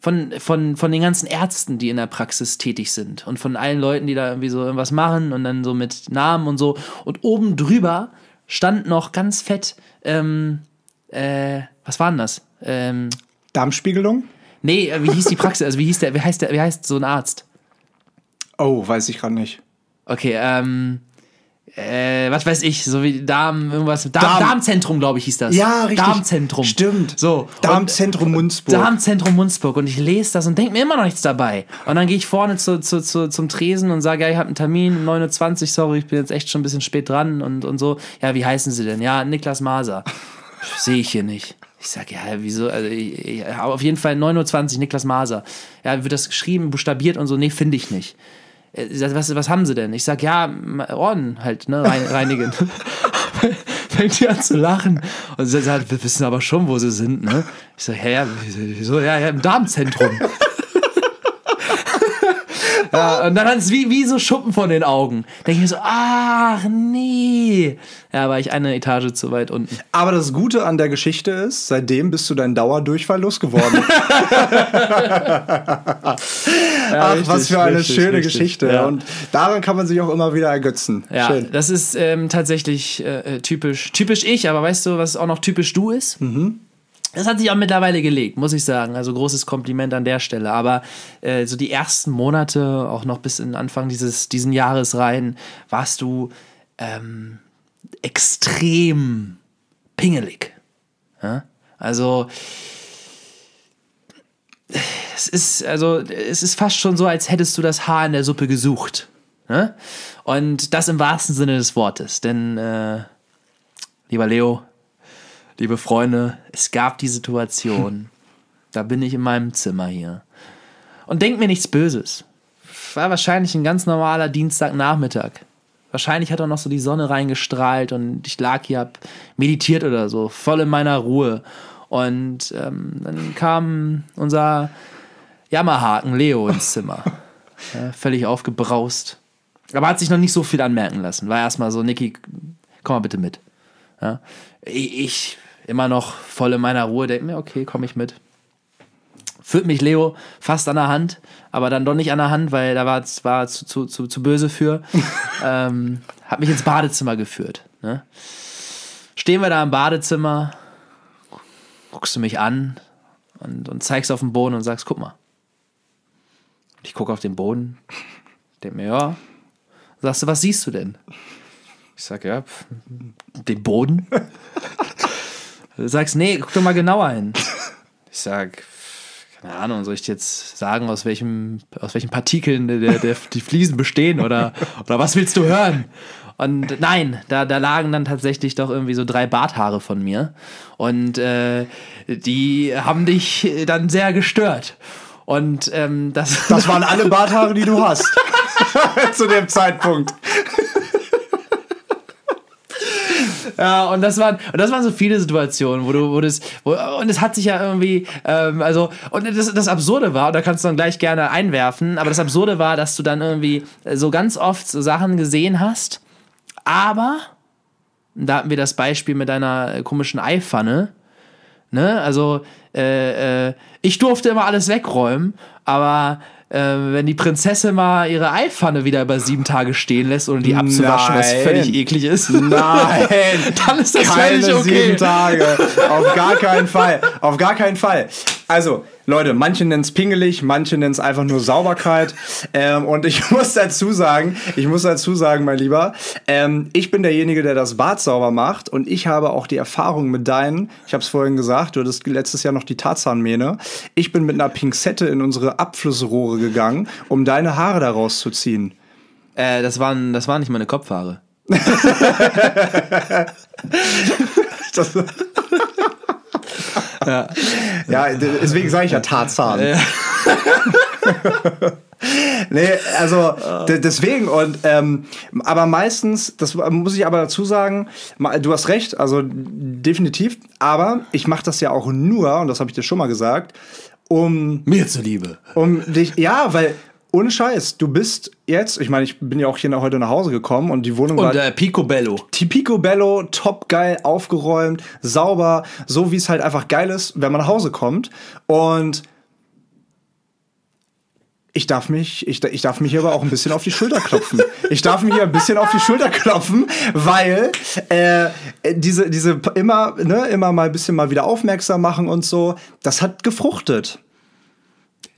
von, von, von den ganzen Ärzten, die in der Praxis tätig sind und von allen Leuten, die da irgendwie so irgendwas machen und dann so mit Namen und so. Und oben drüber stand noch ganz fett, ähm, äh, was war denn das? Ähm, Darmspiegelung? Nee, äh, wie hieß die Praxis? Also wie hieß der, wie heißt der, wie heißt so ein Arzt? Oh, weiß ich gerade nicht. Okay, ähm, äh, was weiß ich, so wie Darm, irgendwas. Darm, Darm. Darmzentrum, glaube ich, hieß das. Ja, richtig. Darmzentrum. Stimmt. So. Darmzentrum Munzburg. Darmzentrum Munzburg. Und ich lese das und denke mir immer noch nichts dabei. Und dann gehe ich vorne zu, zu, zu, zum Tresen und sage, ja, ich habe einen Termin um 9.20 Uhr, sorry, ich bin jetzt echt schon ein bisschen spät dran und, und so. Ja, wie heißen Sie denn? Ja, Niklas Maser. Sehe ich hier nicht. Ich sage, ja, wieso? Also, ich, ich, auf jeden Fall 9.20 Uhr, Niklas Maser. Ja, wird das geschrieben, buchstabiert und so? Nee, finde ich nicht. Äh, was, was haben sie denn? Ich sage, ja, Ohren halt, ne, [LAUGHS] reinigen. Fängt die an zu lachen. Und sie sagt, wir wissen aber schon, wo sie sind, ne? Ich sage, ja, ja, wieso? Ja, ja, im Darmzentrum. Ja, [LAUGHS] und dann hat es wie, wie so Schuppen von den Augen. Denke ich mir so, ach nee. Ja, war ich eine Etage zu weit unten. Aber das Gute an der Geschichte ist, seitdem bist du dein Dauerdurchfall losgeworden. ja, [LAUGHS] [LAUGHS] ach, richtig, was für eine richtig, schöne richtig, Geschichte. Ja. Und daran kann man sich auch immer wieder ergötzen. Ja, Schön. das ist ähm, tatsächlich äh, typisch, typisch ich, aber weißt du, was auch noch typisch du ist? Mhm. Das hat sich auch mittlerweile gelegt, muss ich sagen. Also großes Kompliment an der Stelle. Aber äh, so die ersten Monate, auch noch bis in Anfang dieses diesen Jahres rein, warst du ähm, extrem pingelig. Ja? Also es ist also es ist fast schon so, als hättest du das Haar in der Suppe gesucht. Ne? Und das im wahrsten Sinne des Wortes. Denn, äh, lieber Leo, liebe Freunde, es gab die Situation, [LAUGHS] da bin ich in meinem Zimmer hier. Und denk mir nichts Böses. War wahrscheinlich ein ganz normaler Dienstagnachmittag. Wahrscheinlich hat auch noch so die Sonne reingestrahlt und ich lag hier, hab meditiert oder so, voll in meiner Ruhe. Und ähm, dann kam unser Jammerhaken Leo ins Zimmer. [LAUGHS] Ja, völlig aufgebraust. Aber hat sich noch nicht so viel anmerken lassen. War erstmal so, Niki, komm mal bitte mit. Ja, ich immer noch voll in meiner Ruhe, denke mir, okay, komm ich mit. Führt mich Leo fast an der Hand, aber dann doch nicht an der Hand, weil da war es war zu, zu, zu, zu böse für. [LAUGHS] ähm, hat mich ins Badezimmer geführt. Ne? Stehen wir da im Badezimmer, guckst du mich an und, und zeigst auf den Boden und sagst, guck mal. Ich gucke auf den Boden, denke mir, ja. Sagst du, was siehst du denn? Ich sag, ja, den Boden. [LAUGHS] Du sagst, nee, guck doch mal genauer hin. [LAUGHS] Ich sag, keine Ahnung, soll ich dir jetzt sagen, aus welchem, aus welchen Partikeln der, der, die Fliesen bestehen oder, oder was willst du hören? Und nein, da, da lagen dann tatsächlich doch irgendwie so drei Barthaare von mir. Und äh, die haben dich dann sehr gestört. Und ähm, das. Das waren alle Barthaare, die du hast. [LAUGHS] Zu dem Zeitpunkt. Ja, und das waren, und das waren so viele Situationen, wo du, wo das, wo, und es hat sich ja irgendwie, ähm, also, und das, das Absurde war, und da kannst du dann gleich gerne einwerfen, aber das Absurde war, dass du dann irgendwie so ganz oft so Sachen gesehen hast, aber, da hatten wir das Beispiel mit deiner komischen Eipfanne, ne, also, äh, äh, ich durfte immer alles wegräumen, aber wenn die Prinzessin mal ihre Eipfanne wieder über sieben Tage stehen lässt, ohne die abzuwaschen, was Nein. völlig eklig ist. Nein, [LAUGHS] Dann ist das keine völlig okay. sieben Tage. Auf gar keinen Fall. Auf gar keinen Fall. Also, Leute, manche nennen es pingelig, manche nennen es einfach nur Sauberkeit. Ähm, und ich [LAUGHS] muss dazu sagen, ich muss dazu sagen, mein Lieber, ähm, ich bin derjenige, der das Bad sauber macht und ich habe auch die Erfahrung mit deinen, ich habe es vorhin gesagt, du hattest letztes Jahr noch die Tarzanmähne. Ich bin mit einer Pinzette in unsere Abflussrohre gegangen, um deine Haare da rauszuziehen. Äh, das, waren, das waren nicht meine Kopfhaare. [LAUGHS] [LAUGHS] Das, Ja. ja, deswegen sage ich ja Tarzan. [LAUGHS] nee, also de- deswegen und ähm, aber meistens, das muss ich aber dazu sagen, du hast recht, also definitiv, aber ich mache das ja auch nur und das habe ich dir schon mal gesagt, um Mir zuliebe. um dich ja, weil ohne Scheiß, du bist jetzt, ich meine, ich bin ja auch hier heute nach Hause gekommen und die Wohnung war Und äh, Picobello. die Picobello, top geil, aufgeräumt, sauber, so wie es halt einfach geil ist, wenn man nach Hause kommt. Und ich darf mich, ich, ich darf mich hier aber auch ein bisschen auf die Schulter klopfen. Ich darf mich hier ein bisschen auf die Schulter klopfen, weil äh, diese, diese immer, ne, immer mal ein bisschen mal wieder aufmerksam machen und so, das hat gefruchtet.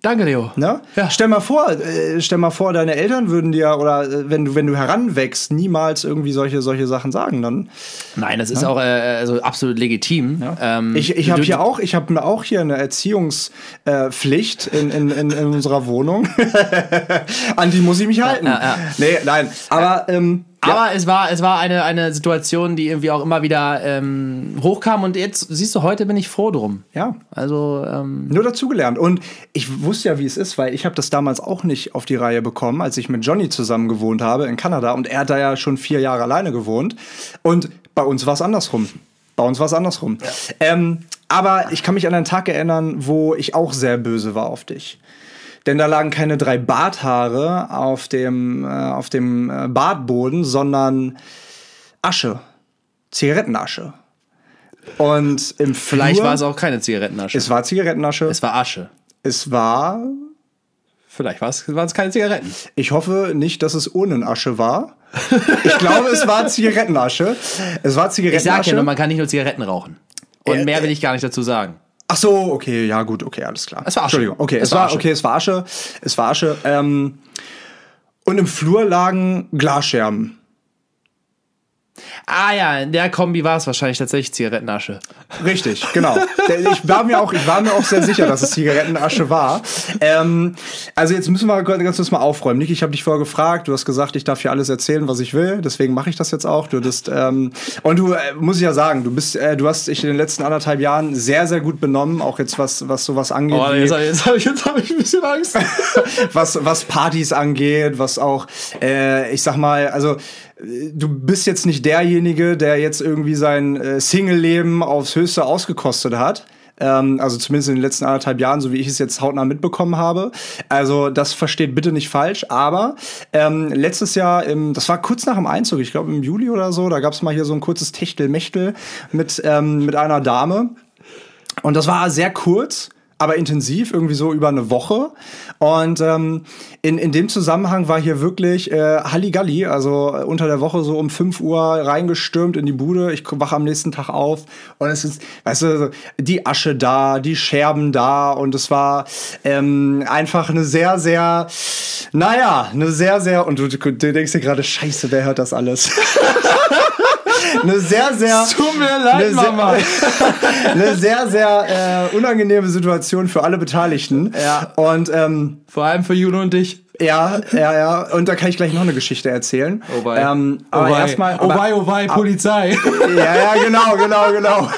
Danke, Leo. Ne? Ja. Stell mal vor, äh, stell mal vor, deine Eltern würden dir oder äh, wenn du wenn du heranwächst niemals irgendwie solche solche Sachen sagen, dann Nein, das ist auch äh, also absolut legitim. Ähm, Ich, ich habe hier auch, ich habe auch hier eine Erziehungspflicht äh, Pflicht in, in, in, in unserer Wohnung. [LAUGHS] An die muss ich mich halten. ja, ja. Nee, nein. Aber ähm, Aber es war, es war eine, eine Situation, die irgendwie auch immer wieder ähm, hochkam und jetzt, siehst du, heute bin ich froh drum. ja, Also, ähm, nur dazugelernt. Und ich wusste ja, wie es ist, weil ich habe das damals auch nicht auf die Reihe bekommen, als ich mit Johnny zusammen gewohnt habe in Kanada. Und er hat da ja schon vier Jahre alleine gewohnt. Und bei uns war es andersrum. Bei uns war es andersrum. Ähm, aber ich kann mich an einen Tag erinnern, wo ich auch sehr böse war auf dich. Denn da lagen keine drei Barthaare auf dem, äh, auf dem äh, Badboden, sondern Asche. Zigarettenasche. Und im vielleicht Flur, war es auch keine Zigarettenasche. es war Zigarettenasche. es war Asche. Es war. Vielleicht waren es keine Zigaretten. Ich hoffe nicht, dass es Urnenasche war. Ich glaube, es war Zigarettenasche. Es war Ich sag Zigarettenasche. ja nur, man kann nicht nur Zigaretten rauchen. Und Äh, mehr will ich gar nicht dazu sagen. Ach so, okay, ja gut, okay, alles klar. Es war Asche. Entschuldigung, okay, Es es, war Asche. okay, es war Asche. Es war Asche. Ähm, und im Flur lagen Glasscherben. Ah ja, in der Kombi war es wahrscheinlich tatsächlich Zigarettenasche. Richtig, genau. Ich war mir auch, ich war mir auch sehr sicher, dass es Zigarettenasche war. Ähm, also jetzt müssen wir ganz kurz mal aufräumen. Niki, ich habe dich vorher gefragt. Du hast gesagt, ich darf hier alles erzählen, was ich will. Deswegen mache ich das jetzt auch. Du bist ähm, und du äh, muss ich ja sagen, du bist, äh, du hast dich in den letzten anderthalb Jahren sehr, sehr gut benommen, auch jetzt was was sowas angeht. Oh, jetzt, habe ich, jetzt hab ich ein bisschen Angst. [LAUGHS] was was Partys angeht, was auch, äh, ich sag mal, also du bist jetzt nicht derjenige, der jetzt irgendwie sein äh, Single-Leben aufs Höchste ausgekostet hat. Ähm, also zumindest in den letzten anderthalb Jahren, so wie ich es jetzt hautnah mitbekommen habe. Also das versteht bitte nicht falsch. Aber ähm, letztes Jahr, im, das war kurz nach dem Einzug, ich glaube im Juli oder so, da gab es mal hier so ein kurzes Techtelmechtel mit, ähm, mit einer Dame. Und das war sehr kurz aber intensiv, irgendwie so über eine Woche. Und ähm, in, in dem Zusammenhang war hier wirklich äh, Halligalli, also äh, unter der Woche so um 5 Uhr reingestürmt in die Bude. Ich wache am nächsten Tag auf und es ist, weißt du, die Asche da, die Scherben da und es war ähm, einfach eine sehr, sehr, naja, eine sehr, sehr, und du, du denkst dir gerade, scheiße, wer hört das alles? [LAUGHS] eine sehr, sehr. Tut mir leid, eine Mama. Sehr, [LAUGHS] eine sehr, sehr äh, unangenehme Situation für alle Beteiligten. Ja. Und ähm, vor allem für Juno und dich. Ja, ja, ja. Und da kann ich gleich noch eine Geschichte erzählen. Oh wei. Ähm, oh aber erstmal. Oh wei, oh wei, Polizei. Ja, ja, genau, genau, genau.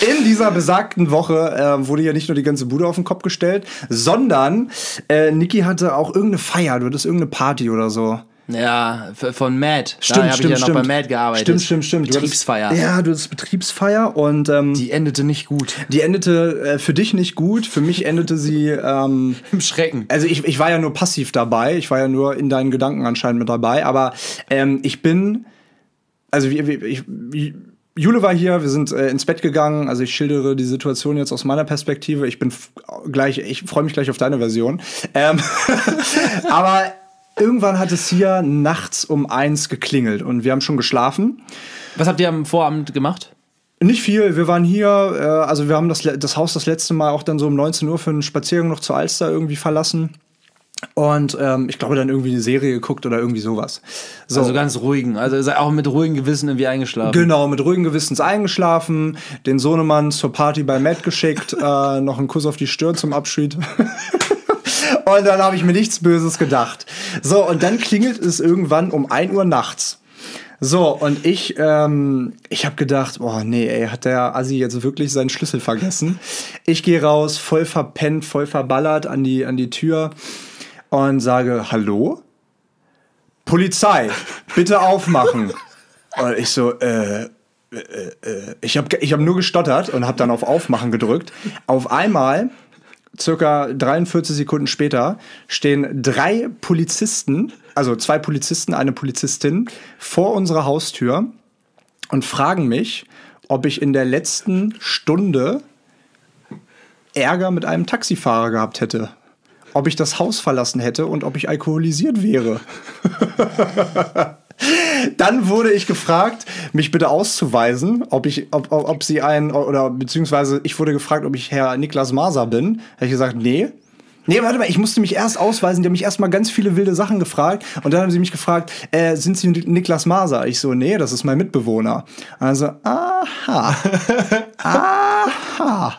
In dieser besagten Woche äh, wurde ja nicht nur die ganze Bude auf den Kopf gestellt, sondern äh, Niki hatte auch irgendeine Feier, du hattest irgendeine Party oder so. Ja, von Mad. Stimmt, da habe stimmt, ich ja stimmt. noch bei Mad gearbeitet. Stimmt, stimmt, stimmt. Du Betriebsfeier. Hattest, ja, du hattest Betriebsfeier und ähm, Die endete nicht gut. die endete äh, für dich nicht gut, für mich endete sie. Ähm, [LAUGHS] Im Schrecken. also ich, ich war ja nur passiv dabei, ich war ja nur in deinen Gedanken anscheinend mit dabei, aber ähm, ich bin, also wie, wie, ich, wie, Jule war hier, wir sind äh, ins Bett gegangen, also ich schildere die Situation jetzt aus meiner Perspektive. Ich bin gleich, ich freue mich gleich auf deine Version. Ähm, [LAUGHS] aber irgendwann hat es hier nachts um eins geklingelt und wir haben schon geschlafen. Was habt ihr am Vorabend gemacht? Nicht viel. Wir waren hier, äh, also wir haben das, das Haus das letzte Mal auch dann so um 19 Uhr für einen Spaziergang noch zur Alster irgendwie verlassen. Und ähm, ich glaube, dann irgendwie eine Serie geguckt oder irgendwie sowas. So. Also ganz ruhigen. Also auch mit ruhigem Gewissen irgendwie eingeschlafen. Genau, mit ruhigem Gewissens eingeschlafen, den Sohnemann zur Party bei Matt geschickt, [LAUGHS] äh, noch einen Kuss auf die Stirn zum Abschied. [LAUGHS] und dann habe ich mir nichts Böses gedacht. So, und dann klingelt es irgendwann um 1 Uhr nachts. So, und ich, ähm, ich habe gedacht, oh nee, ey, hat der Assi jetzt wirklich seinen Schlüssel vergessen? Ich gehe raus, voll verpennt, voll verballert an die, an die Tür und sage, hallo? Polizei, bitte aufmachen. Und ich so, äh, ich habe ich hab nur gestottert und habe dann auf Aufmachen gedrückt. Auf einmal, circa 43 Sekunden später, stehen drei Polizisten, also zwei Polizisten, eine Polizistin, vor unserer Haustür und fragen mich, ob ich in der letzten Stunde Ärger mit einem Taxifahrer gehabt hätte. Ob ich das Haus verlassen hätte und ob ich alkoholisiert wäre. [LAUGHS] Dann wurde ich gefragt, mich bitte auszuweisen, ob ich, ob, ob, ob sie ein, oder beziehungsweise ich wurde gefragt, ob ich Herr Niklas Maser bin. Habe ich gesagt, nee. Nee, warte mal, ich musste mich erst ausweisen. Die haben mich erst mal ganz viele wilde Sachen gefragt. Und dann haben sie mich gefragt, äh, sind Sie Niklas Maser? Ich so, nee, das ist mein Mitbewohner. Also, aha. [LAUGHS] aha.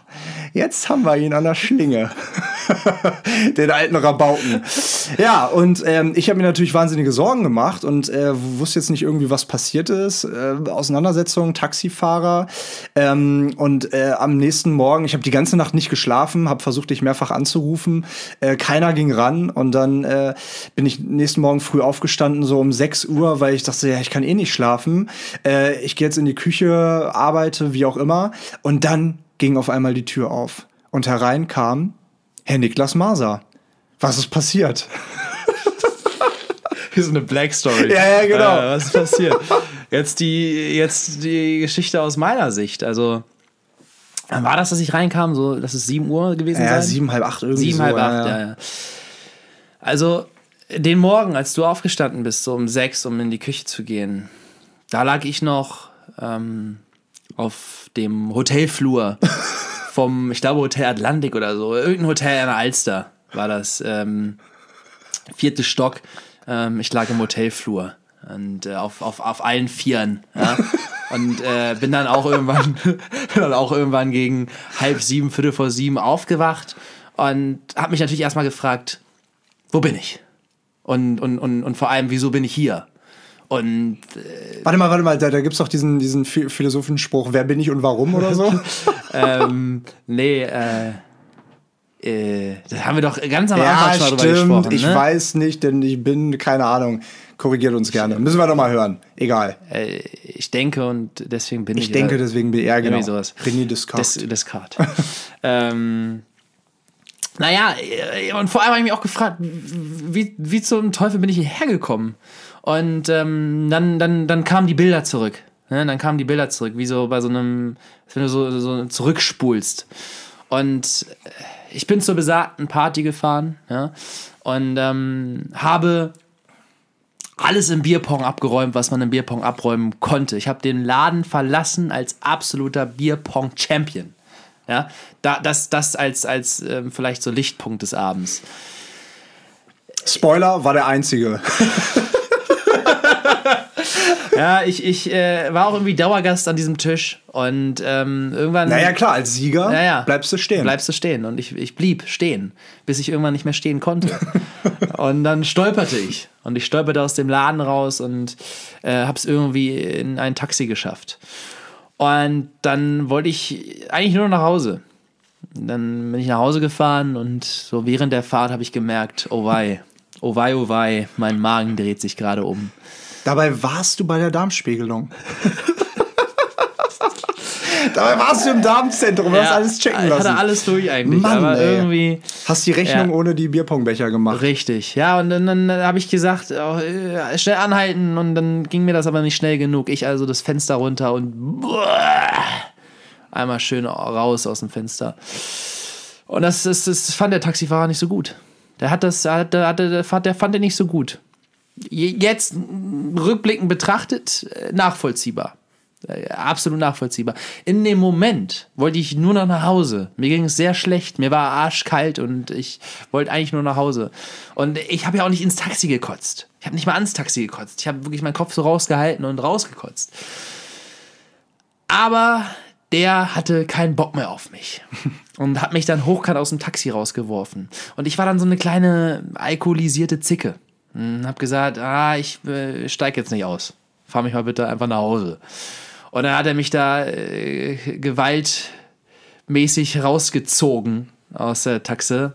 Jetzt haben wir ihn an der Schlinge. [LAUGHS] Den alten Rabauken. Ja, und ähm, ich habe mir natürlich wahnsinnige Sorgen gemacht und äh, wusste jetzt nicht irgendwie, was passiert ist. Äh, Auseinandersetzung, Taxifahrer. Ähm, und äh, am nächsten Morgen, ich habe die ganze Nacht nicht geschlafen, habe versucht, dich mehrfach anzurufen. Äh, keiner ging ran und dann äh, bin ich nächsten Morgen früh aufgestanden, so um 6 Uhr, weil ich dachte, ja, ich kann eh nicht schlafen. Äh, ich gehe jetzt in die Küche, arbeite, wie auch immer. Und dann ging auf einmal die Tür auf. Und herein kam Herr Niklas Maser. Was ist passiert? [LAUGHS] Hier ist eine Black Story. Ja, ja, genau. Äh, was ist passiert? Jetzt die, jetzt die Geschichte aus meiner Sicht. Also, war das, dass ich reinkam? So, das ist 7 Uhr gewesen Ja, sein? sieben, halb acht irgendwie. Sieben, so, halb acht, ja, ja. Also, den Morgen, als du aufgestanden bist, so um sechs, um in die Küche zu gehen, da lag ich noch ähm, auf dem Hotelflur [LAUGHS] vom, ich glaube, Hotel Atlantik oder so. Irgendein Hotel in der Alster war das. Ähm, vierte Stock. Ähm, ich lag im Hotelflur. und äh, auf, auf, auf allen Vieren. Ja? [LAUGHS] und äh, bin dann auch irgendwann, [LAUGHS] dann auch irgendwann gegen halb sieben, viertel vor sieben aufgewacht und habe mich natürlich erstmal gefragt, wo bin ich? Und, und, und, und vor allem, wieso bin ich hier? Und äh, warte mal, warte mal, da, da gibt es doch diesen, diesen philosophischen Spruch, wer bin ich und warum oder so? [LAUGHS] ähm, nee, äh, äh, das haben wir doch ganz am Anfang ja, schon drüber gesprochen. Ich ne? weiß nicht, denn ich bin, keine Ahnung. Korrigiert uns gerne. Müssen wir doch mal hören. Egal. Äh, ich denke und deswegen bin ich. Ich denke, deswegen bin er genau. Sowas. René Descartes. Des, Descartes. [LAUGHS] ähm, naja, äh, und vor allem habe ich mich auch gefragt, wie, wie zum Teufel bin ich hierher gekommen? Und ähm, dann, dann, dann kamen die Bilder zurück. Ne? Dann kamen die Bilder zurück, wie so bei so einem, wenn du so, so zurückspulst. Und äh, ich bin zur besagten Party gefahren ja, und ähm, habe alles im Bierpong abgeräumt, was man im Bierpong abräumen konnte. Ich habe den Laden verlassen als absoluter Bierpong-Champion. Ja, da, das, das als, als ähm, vielleicht so Lichtpunkt des Abends. Spoiler war der einzige. [LAUGHS] ja, ich, ich äh, war auch irgendwie Dauergast an diesem Tisch und ähm, irgendwann. Naja, klar, als Sieger naja, bleibst du stehen. Bleibst du stehen und ich, ich blieb stehen, bis ich irgendwann nicht mehr stehen konnte. [LAUGHS] und dann stolperte ich und ich stolperte aus dem Laden raus und äh, hab's irgendwie in ein Taxi geschafft. Und dann wollte ich eigentlich nur nach Hause. Dann bin ich nach Hause gefahren und so während der Fahrt habe ich gemerkt, oh wei, oh wei, oh wei, mein Magen dreht sich gerade um. Dabei warst du bei der Darmspiegelung. [LAUGHS] Dabei warst du im Darmzentrum, ja, hast alles checken lassen. Ich hatte alles durch eigentlich. Mann, aber ey. irgendwie. Hast die Rechnung ja. ohne die Bierpongbecher gemacht. Richtig, ja. Und dann, dann habe ich gesagt, oh, schnell anhalten. Und dann ging mir das aber nicht schnell genug. Ich also das Fenster runter und einmal schön raus aus dem Fenster. Und das, das, das fand der Taxifahrer nicht so gut. Der hat das, der, der, der, der fand den nicht so gut jetzt rückblickend betrachtet äh, nachvollziehbar. Äh, absolut nachvollziehbar. In dem Moment wollte ich nur noch nach Hause. Mir ging es sehr schlecht. Mir war arschkalt und ich wollte eigentlich nur nach Hause. Und ich habe ja auch nicht ins Taxi gekotzt. Ich habe nicht mal ans Taxi gekotzt. Ich habe wirklich meinen Kopf so rausgehalten und rausgekotzt. Aber der hatte keinen Bock mehr auf mich [LAUGHS] und hat mich dann hochkant aus dem Taxi rausgeworfen. Und ich war dann so eine kleine alkoholisierte Zicke. Hm, hab gesagt, ah, ich äh, steig jetzt nicht aus. Fahr mich mal bitte einfach nach Hause. Und dann hat er mich da äh, gewaltmäßig rausgezogen aus der Taxe.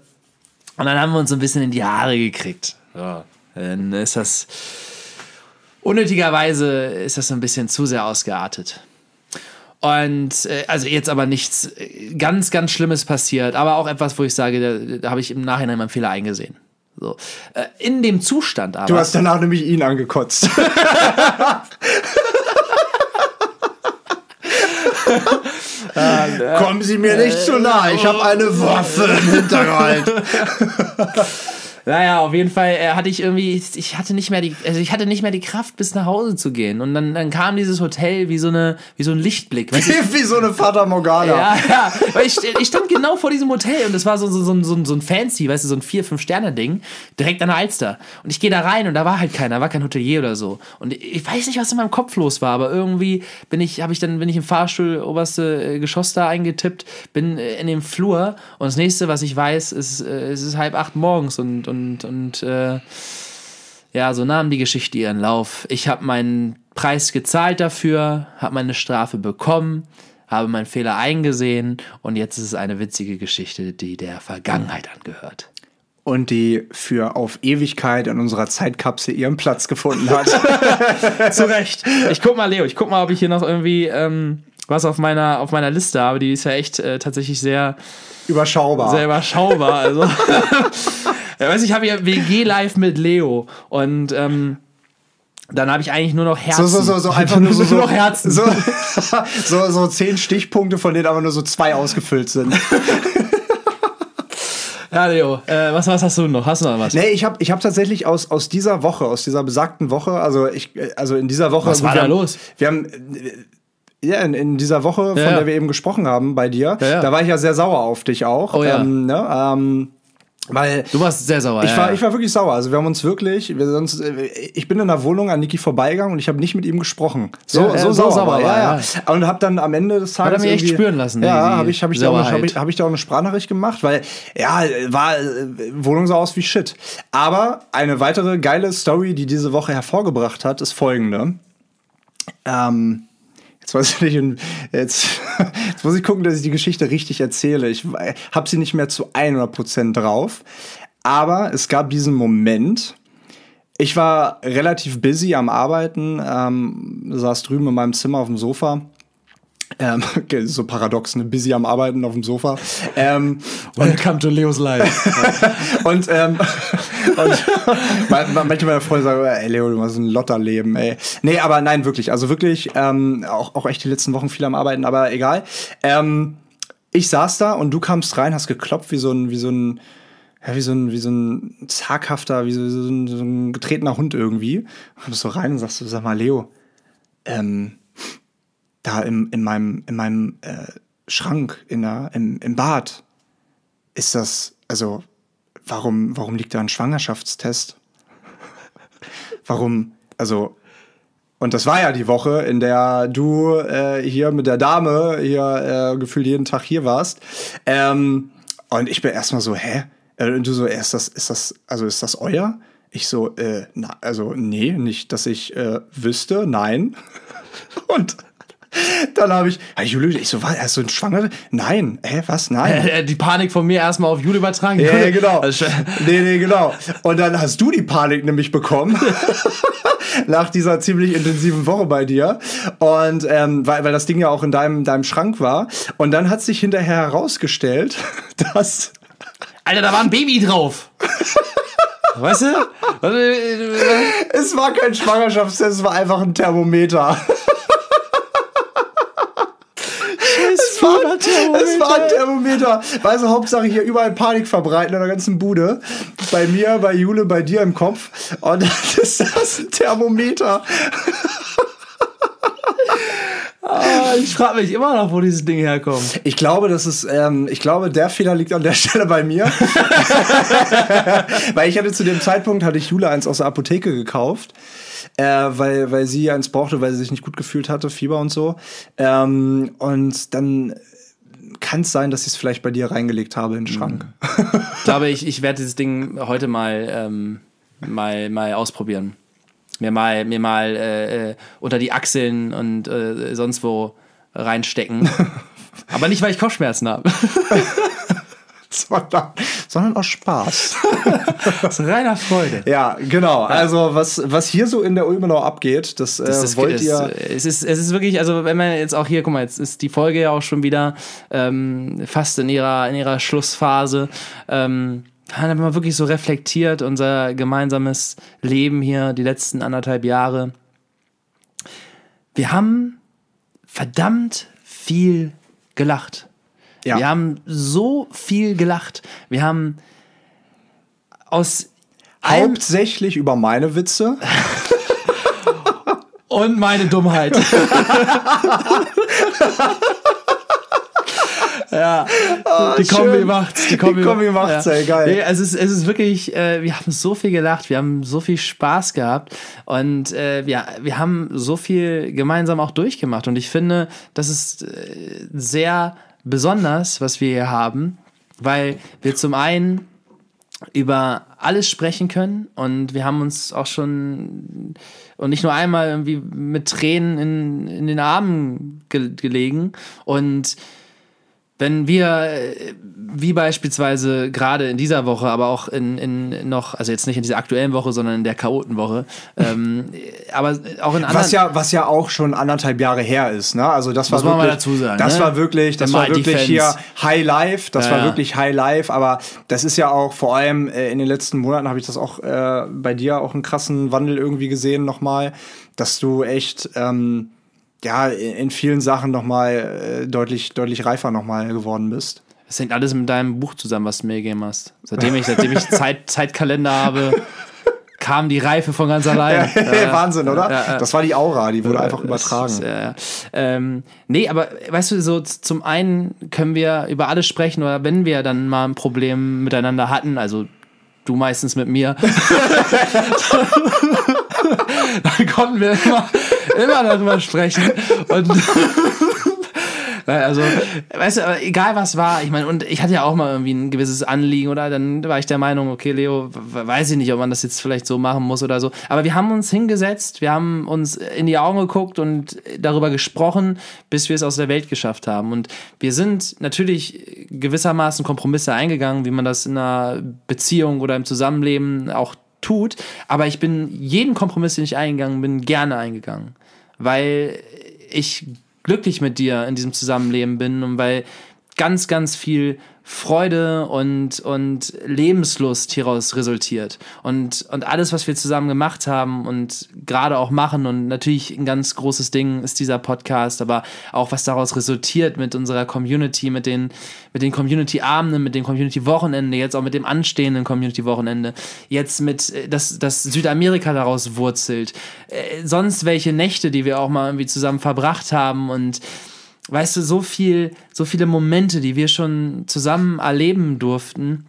Und dann haben wir uns so ein bisschen in die Haare gekriegt. So, dann ist das unnötigerweise ist das ein bisschen zu sehr ausgeartet. Und äh, also jetzt aber nichts äh, ganz, ganz Schlimmes passiert, aber auch etwas, wo ich sage, da, da habe ich im Nachhinein meinen Fehler eingesehen. So. Äh, in dem Zustand aber. Du hast danach nämlich ihn angekotzt. [LAUGHS] Kommen Sie mir nicht zu nah, ich habe eine Waffe im Hinterhalt. [LAUGHS] Naja, auf jeden Fall äh, hatte ich irgendwie, ich hatte nicht mehr die, also ich hatte nicht mehr die Kraft, bis nach Hause zu gehen. Und dann, dann kam dieses Hotel wie so eine, wie so ein Lichtblick. Weißt du? [LAUGHS] wie so eine Fata Morgana. Ja, ja. Weil ich, ich stand genau vor diesem Hotel und es war so, so, so, so, so ein fancy, weißt du, so ein vier, fünf Sterne Ding, direkt an der Alster. Und ich gehe da rein und da war halt keiner, war kein Hotelier oder so. Und ich weiß nicht, was in meinem Kopf los war, aber irgendwie bin ich, habe ich dann, bin ich im Fahrstuhl oberste äh, Geschoss da eingetippt, bin äh, in dem Flur und das nächste, was ich weiß, ist, es ist halb acht morgens und, und und, und äh, ja, so nahm die Geschichte ihren Lauf. Ich habe meinen Preis gezahlt dafür, habe meine Strafe bekommen, habe meinen Fehler eingesehen und jetzt ist es eine witzige Geschichte, die der Vergangenheit angehört. Und die für auf Ewigkeit in unserer Zeitkapsel ihren Platz gefunden hat. [LAUGHS] [LAUGHS] Zu Recht. Ich guck mal, Leo, ich guck mal, ob ich hier noch irgendwie ähm, was auf meiner, auf meiner Liste habe. Die ist ja echt äh, tatsächlich sehr überschaubar. Sehr überschaubar. Also [LAUGHS] Ja, weißt, ich habe ja WG live mit Leo und ähm, dann habe ich eigentlich nur noch Herzen. So, so, so, so einfach nur so, [LAUGHS] so, noch Herzen. So, [LAUGHS] so, so zehn Stichpunkte, von denen aber nur so zwei ausgefüllt sind. [LAUGHS] Ja, Leo, äh, was, was hast du noch? Hast du noch was? Nee, ich habe ich hab tatsächlich aus, aus dieser Woche, aus dieser besagten Woche, also ich, also in dieser Woche. Was war da haben, los? Wir haben. Ja, in, in dieser Woche, von ja, der wir eben gesprochen haben bei dir, ja, da war ich ja sehr sauer auf dich auch. Oh, ja. Ähm, ne? ähm, Weil Du warst sehr sauer. ich ja, war, ich war wirklich sauer. Also wir haben uns wirklich, wir sonst, äh, ich bin in der Wohnung an Niki vorbeigegangen und ich habe nicht mit ihm gesprochen. So, Ja, so, so sauer, sauer war, ja, ja. Und habe dann am Ende des Tages er mich echt spüren lassen, Ja, habe ich, habe ich, da auch hab ich, hab ich da auch eine Sprachnachricht gemacht, weil ja, war äh, Wohnung sah aus wie Shit. Aber eine weitere geile Story, die diese Woche hervorgebracht hat, ist folgende. Ähm, Jetzt weiß ich jetzt, [LAUGHS] jetzt muss ich gucken, dass ich die Geschichte richtig erzähle. Ich habe sie nicht mehr zu 100% drauf. Aber es gab diesen Moment. Ich war relativ busy am Arbeiten, ähm, saß drüben in meinem Zimmer auf dem Sofa. Ähm, [LAUGHS] okay, so paradox, ne? Busy am Arbeiten auf dem Sofa. Ähm, Welcome to Leos Life. [LAUGHS] und, ähm, [LAUGHS] und man- man- manche meiner Freunde sagen, ey Leo, du hast ein Lotterleben, ey. Nee, aber nein, wirklich. Also wirklich, ähm, auch, auch echt die letzten Wochen viel am Arbeiten, aber egal. Ähm, ich saß da und du kamst rein, hast geklopft wie so ein, wie so ein, ja, wie so ein, wie so ein zaghafter, wie so, so, ein, so ein getretener Hund irgendwie. Kommst so rein und sagst so, sag mal, Leo, ähm, da im, in meinem, in meinem äh, Schrank, in der, im, im Bad, ist das, also, warum, warum liegt da ein Schwangerschaftstest? Warum, also, und das war ja die Woche, in der du äh, hier mit der Dame hier äh, gefühlt jeden Tag hier warst. Ähm, und ich bin erstmal so, hä? Äh, Und du so, ist das, ist das, also ist das euer? Ich so, äh, na, also nee, nicht, dass ich äh, wüsste, nein. [LAUGHS] Und dann habe ich, ja, Jule, ich so, was, hast du einen Schwanger? Nein, hä, was, nein. [LAUGHS] Die Panik von mir erstmal auf Jule übertragen. Ja, ja, genau. Also, nee, nee, genau. Und dann hast du die Panik nämlich bekommen. [LAUGHS] nach dieser ziemlich intensiven Woche bei dir. Und ähm, weil, weil das Ding ja auch in deinem, deinem Schrank war. Und dann hat sich hinterher herausgestellt, [LAUGHS] dass. Alter, da war ein Baby drauf. weißt du? Es war kein Schwangerschaftstest, es war einfach ein Thermometer. Es war, es war ein Thermometer. Weißt du, Hauptsache hier überall Panik verbreiten in der ganzen Bude. Bei mir, bei Jule, bei dir im Kopf. Und dann [LAUGHS] ist das ein Thermometer. Ah, ich frage mich immer noch, wo dieses Ding herkommt. Ich glaube, das ist, ähm, ich glaube, der Fehler liegt an der Stelle bei mir. [LAUGHS] weil ich hatte zu dem Zeitpunkt, hatte ich Jule eins aus der Apotheke gekauft. Äh, weil, weil sie eins brauchte, weil sie sich nicht gut gefühlt hatte, Fieber und so. Ähm, und dann kann es sein, dass ich es vielleicht bei dir reingelegt habe in den Schrank. Ich glaube, ich, ich werde dieses Ding heute mal, ähm, mal, mal ausprobieren. Mir mal, mir mal äh, äh, unter die Achseln und äh, sonst wo reinstecken. [LAUGHS] Aber nicht, weil ich Kopfschmerzen habe. [LAUGHS] [LAUGHS] sondern, sondern aus Spaß. [LAUGHS] Ist reiner Freude. ja, genau. Also, was, was hier so in der Ulmenau abgeht, das, äh, Das ist, wollt es, ihr. es, ist, es ist wirklich, also wenn man jetzt auch hier, guck mal, jetzt ist die Folge ja auch schon wieder ähm, fast in ihrer, in ihrer Schlussphase. Ähm, dann haben wir wirklich so reflektiert, unser gemeinsames Leben hier, die letzten anderthalb Jahre. Wir haben verdammt viel gelacht. Ja. Wir haben so viel gelacht. Wir haben aus Hauptsächlich über meine Witze. [LAUGHS] und meine Dummheit. [LAUGHS] ja, die Kombi Ah, schön. macht's. Die Kombi, Die Kombi macht's, ey, geil. Nee, es, ist, es ist wirklich, äh, wir haben so viel gelacht, wir haben so viel Spaß gehabt und äh, wir, wir haben so viel gemeinsam auch durchgemacht. Und ich finde, das ist äh, sehr besonders, was wir hier haben, weil wir zum einen über alles sprechen können und wir haben uns auch schon und nicht nur einmal irgendwie mit Tränen in, in den Armen ge gelegen. Und wenn wir, äh, wie beispielsweise gerade in dieser Woche, aber auch in, in noch, also jetzt nicht in dieser aktuellen Woche, sondern in der Chaotenwoche, [LAUGHS] ähm, aber auch in anderen. Was ja, was ja auch schon anderthalb Jahre her ist, ne? Also das war wirklich, dazu sagen, das ne? war wirklich, das war wirklich hier. High Life, das Ja, war wirklich High Life, aber das ist ja auch vor allem äh, in den letzten Monaten habe ich das auch äh, bei dir auch einen krassen Wandel irgendwie gesehen nochmal, dass du echt ähm, ja in vielen Sachen nochmal äh, deutlich deutlich reifer nochmal geworden bist. Das hängt alles mit deinem Buch zusammen, was du mir gegeben hast. Seitdem ich, seitdem ich [LAUGHS] Zeit, Zeitkalender habe, kam die Reife von ganz allein. [LAUGHS] Ja, Wahnsinn, oder? Das war die Aura, die wurde einfach übertragen. Ist, ja, ja. Ähm, nee, aber weißt du, so zum einen können wir über alles sprechen oder wenn wir dann mal ein Problem miteinander hatten, also du meistens mit mir, [LAUGHS] dann konnten wir immer, immer darüber sprechen. Und [LAUGHS] also, weißt du, egal was war, ich meine, und ich hatte ja auch mal irgendwie ein gewisses Anliegen, oder? Dann war ich der Meinung, okay, Leo, weiß ich nicht, ob man das jetzt vielleicht so machen muss oder so. Aber wir haben uns hingesetzt, wir haben uns in die Augen geguckt und darüber gesprochen, bis wir es aus der Welt geschafft haben. Und wir sind natürlich gewissermaßen Kompromisse eingegangen, wie man das in einer Beziehung oder im Zusammenleben auch tut. Aber ich bin jeden Kompromiss, den ich eingegangen bin, gerne eingegangen. Weil ich glücklich mit dir in diesem Zusammenleben bin und weil ganz, ganz viel Freude und, und Lebenslust hieraus resultiert. Und, und alles, was wir zusammen gemacht haben und gerade auch machen und natürlich ein ganz großes Ding ist dieser Podcast, aber auch was daraus resultiert mit unserer Community, mit den, mit den Community-Abenden, mit dem Community-Wochenende, jetzt auch mit dem anstehenden Community-Wochenende, jetzt mit, äh, dass, dass Südamerika daraus wurzelt, äh, sonst welche Nächte, die wir auch mal irgendwie zusammen verbracht haben und weißt du, so viel, so viele Momente, die wir schon zusammen erleben durften.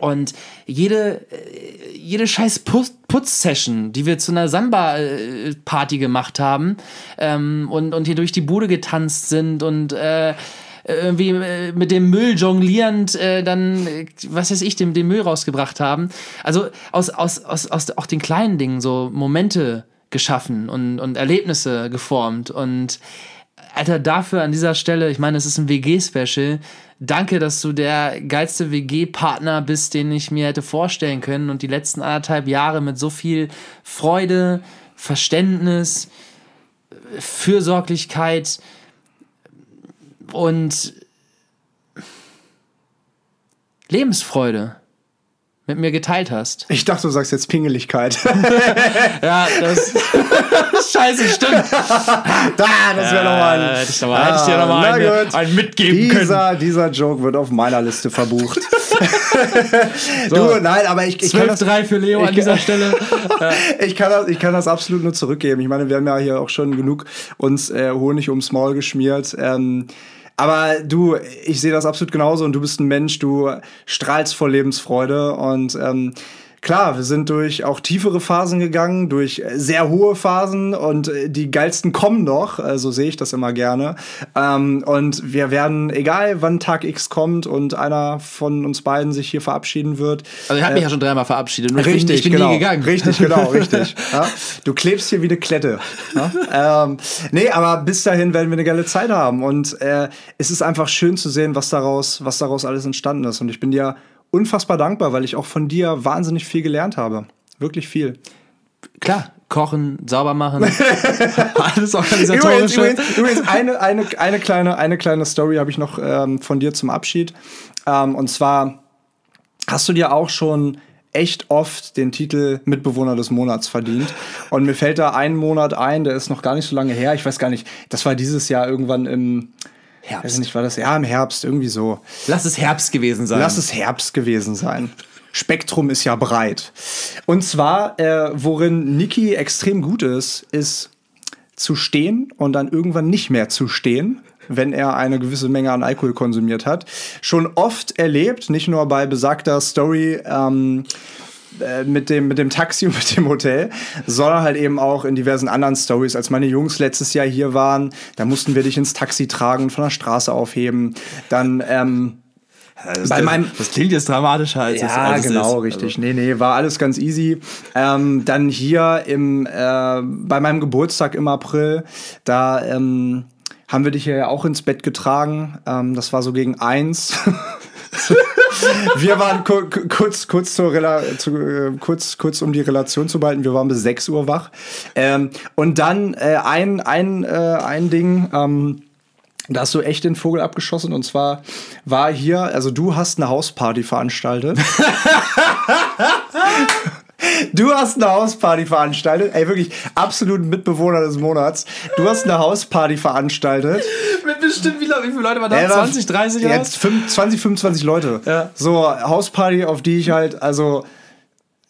Und jede, äh, jede scheiß Putz-Session, die wir zu einer Samba-Party gemacht haben ähm, und, und hier durch die Bude getanzt sind und äh, irgendwie äh, mit dem Müll jonglierend äh, dann, was weiß ich, dem, den Müll rausgebracht haben. Also aus, aus, aus, aus auch den kleinen Dingen so Momente geschaffen und, und Erlebnisse geformt und Alter, dafür an dieser Stelle, ich meine, es ist ein WG-Special. Danke, dass du der geilste WG-Partner bist, den ich mir hätte vorstellen können und die letzten anderthalb Jahre mit so viel Freude, Verständnis, Fürsorglichkeit und Lebensfreude mit mir geteilt hast. Ich dachte, du sagst jetzt Pingeligkeit. [LAUGHS] ja, das. [LAUGHS] Scheiße, stimmt. da, das wäre nochmal ein. Hätte ich, noch mal, hätte ich dir nochmal ah, einen, einen mitgeben dieser, können. Dieser Joke wird auf meiner Liste verbucht. [LAUGHS] so, du, nein, aber ich. ich 12-3 für Leo an dieser Stelle. ich, kann das, ich kann das absolut nur zurückgeben. Ich meine, wir haben ja hier auch schon genug uns äh, Honig ums Maul geschmiert. Ähm, aber du, ich sehe das absolut genauso und du bist ein Mensch, du strahlst vor Lebensfreude und ähm, klar, wir sind durch auch tiefere Phasen gegangen, durch sehr hohe Phasen und äh, die geilsten kommen noch, äh, so sehe ich das immer gerne. Ähm, und wir werden, egal wann Tag X kommt und einer von uns beiden sich hier verabschieden wird. Also er hat äh, mich ja schon dreimal verabschiedet, nur richtig, ich bin genau, nie gegangen. Richtig, genau, [LAUGHS] richtig. ja? Du klebst hier wie eine Klette. Ja? ähm, nee, aber bis dahin werden wir eine geile Zeit haben. Und äh, es ist einfach schön zu sehen, was daraus, was daraus alles entstanden ist. Und ich bin dir unfassbar dankbar, weil ich auch von dir wahnsinnig viel gelernt habe. Wirklich viel. Klar, kochen, sauber machen, [LAUGHS] alles organisatorisch. Übrigens, übrigens, übrigens, eine, eine, eine, kleine, eine kleine Story habe ich noch ähm, von dir zum Abschied. Ähm, und zwar hast du dir auch schon echt oft den Titel Mitbewohner des Monats verdient. Und mir fällt da ein Monat ein, der ist noch gar nicht so lange her. Ich weiß gar nicht, das war dieses Jahr irgendwann im Herbst. Weiß nicht, war das? Ja, im Herbst, irgendwie so. Lass es Herbst gewesen sein. Lass es Herbst gewesen sein. Spektrum ist ja breit. Und zwar, äh, worin Niki extrem gut ist, ist zu stehen und dann irgendwann nicht mehr zu stehen, wenn er eine gewisse Menge an Alkohol konsumiert hat. Schon oft erlebt, nicht nur bei besagter Story, ähm, äh, mit dem, mit dem Taxi und [LAUGHS] mit dem Hotel, sondern halt eben auch in diversen anderen Stories. Als meine Jungs letztes Jahr hier waren, da mussten wir dich ins Taxi tragen und von der Straße aufheben. Dann, ähm, das, bei meinem, das klingt jetzt dramatischer als ja, es als genau, ist. richtig. Also. Nee, nee, war alles ganz easy. Ähm, dann hier im, äh, bei meinem Geburtstag im April, da ähm, haben wir dich ja auch ins Bett getragen. Ähm, das war so gegen eins. [LAUGHS] [LAUGHS] wir waren kurz, kurz, zur zu, äh, kurz, kurz um die Relation zu behalten, wir waren bis 6 Uhr wach. Ähm, und dann äh, ein, ein, äh, ein Ding, ähm, da hast du echt den Vogel abgeschossen und zwar war hier, also du hast eine Hausparty veranstaltet. [LAUGHS] Du hast eine Hausparty veranstaltet. Ey, wirklich absolut Mitbewohner des Monats. Du hast eine Hausparty veranstaltet. Mit bestimmt, wie, wie viele Leute waren da? 20, 30 Jetzt 20, 25 Leute. Ja. So, Hausparty, auf die ich halt, also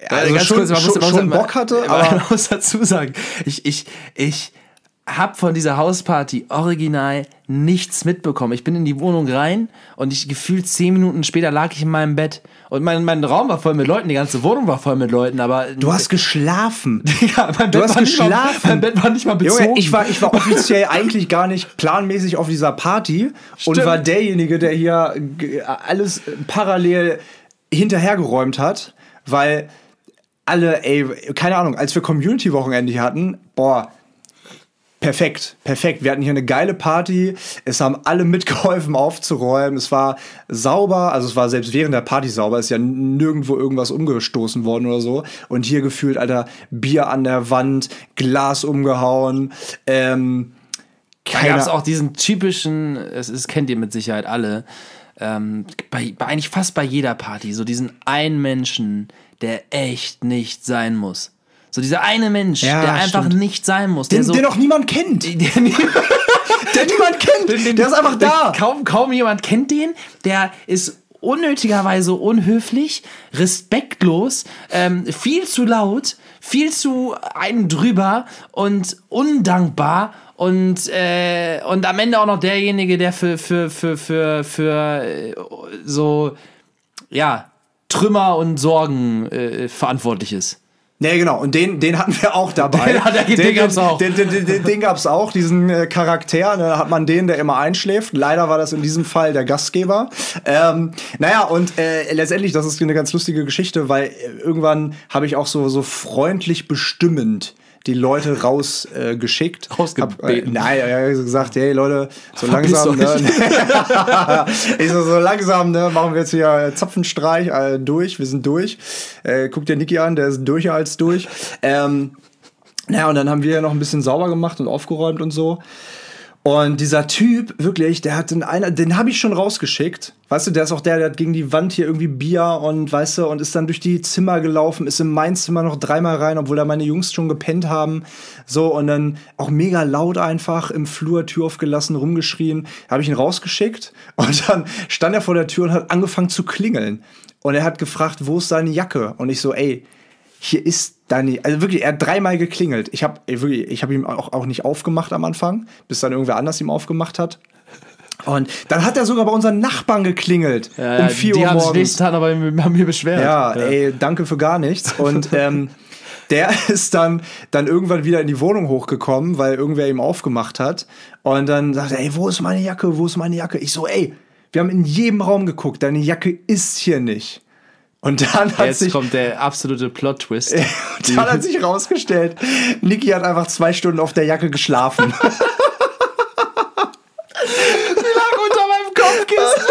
Also Ganz schon, kurz, man muss- schon, man muss- schon Bock hatte, man aber muss dazu sagen, ich, ich, ich hab von dieser Hausparty original nichts mitbekommen. Ich bin in die Wohnung rein und ich gefühlt zehn Minuten später lag ich in meinem Bett und mein, mein Raum war voll mit Leuten, die ganze Wohnung war voll mit Leuten, aber du hast geschlafen. [LAUGHS] ja, mein Du Bett hast war nicht mal, geschlafen. mein Bett war nicht mal bezogen. Junge, ich war, ich war [LAUGHS] offiziell eigentlich gar nicht planmäßig auf dieser Party und Stimmt. war derjenige, der hier g- alles parallel hinterhergeräumt hat, weil alle, ey, keine Ahnung, als wir Community-Wochenende hatten, boah, Perfekt, perfekt. Wir hatten hier eine geile Party. Es haben alle [LAUGHS] mitgeholfen aufzuräumen. Es war sauber, also es war selbst während der Party sauber. Es ist ja nirgendwo irgendwas umgestoßen worden oder so. Und hier gefühlt, Alter, Bier an der Wand, Glas umgehauen. Ähm, Da gab es auch diesen typischen, es ist, kennt ihr mit Sicherheit alle, ähm, bei, bei eigentlich fast bei jeder Party, so diesen einen Menschen, der echt nicht sein muss. So dieser eine Mensch, Ja, der einfach stimmt. nicht sein muss. Der den, so, den noch niemand kennt. [LAUGHS] der, Der niemand kennt. der ist einfach da. Kaum, kaum jemand kennt den. Der ist unnötigerweise unhöflich, respektlos, ähm, viel zu laut, viel zu einen drüber und undankbar und, äh, und am Ende auch noch derjenige, der für, für, für, für, für äh, so, ja, Trümmer und Sorgen äh, verantwortlich ist. Nee, genau. Und den, den hatten wir auch dabei. Den hat er- den gab's auch. Den, den, den, den, den gab's auch, diesen äh, Charakter. Da hat man den, der immer einschläft. Leider war das in diesem Fall der Gastgeber. Ähm, naja, und äh, letztendlich, das ist eine ganz lustige Geschichte, weil äh, irgendwann habe ich auch so, so freundlich bestimmend die Leute rausgeschickt. Äh, geschickt. Rausgebeten. Hab, äh, nein, er hat gesagt, hey Leute, so Verpiss langsam, ne? [LAUGHS] ich so, so langsam, ne, machen wir jetzt hier Zapfenstreich äh, durch, wir sind durch. Äh, guck dir Niki an, der ist durcher als durch. Ähm, naja, und dann haben wir ja noch ein bisschen sauber gemacht und aufgeräumt und so. Und dieser Typ, wirklich, der hat den einer, den habe ich schon rausgeschickt. Weißt du, der ist auch der, der hat gegen die Wand hier irgendwie Bier und weißt du, und ist dann durch die Zimmer gelaufen, ist in mein Zimmer noch dreimal rein, obwohl da meine Jungs schon gepennt haben. So, und dann auch mega laut einfach im Flur, Tür aufgelassen, rumgeschrien. Habe ich ihn rausgeschickt und dann stand er vor der Tür und hat angefangen zu klingeln. Und er hat gefragt, wo ist seine Jacke? Und ich so, ey, hier ist deine, also wirklich, er hat dreimal geklingelt. Ich habe wirklich, ich habe ihm auch, auch nicht aufgemacht am Anfang, bis dann irgendwer anders ihm aufgemacht hat. Und dann hat er sogar bei unseren Nachbarn geklingelt um 4 die Uhr haben sich morgens. nächsten Tag aber haben mir beschwert. Ja, ey, danke für gar nichts. Und [LAUGHS] ähm, der [LAUGHS] ist dann, dann irgendwann wieder in die Wohnung hochgekommen, weil irgendwer ihm aufgemacht hat. Und dann sagt er, ey, wo ist meine Jacke? Wo ist meine Jacke? Ich so, ey, wir haben in jedem Raum geguckt, deine Jacke ist hier nicht. Und dann hat Jetzt sich kommt der absolute Plot-Twist. [LAUGHS] und dann hat sich rausgestellt, Niki hat einfach zwei Stunden auf der Jacke geschlafen. [LAUGHS] unter meinem Kopfkissen.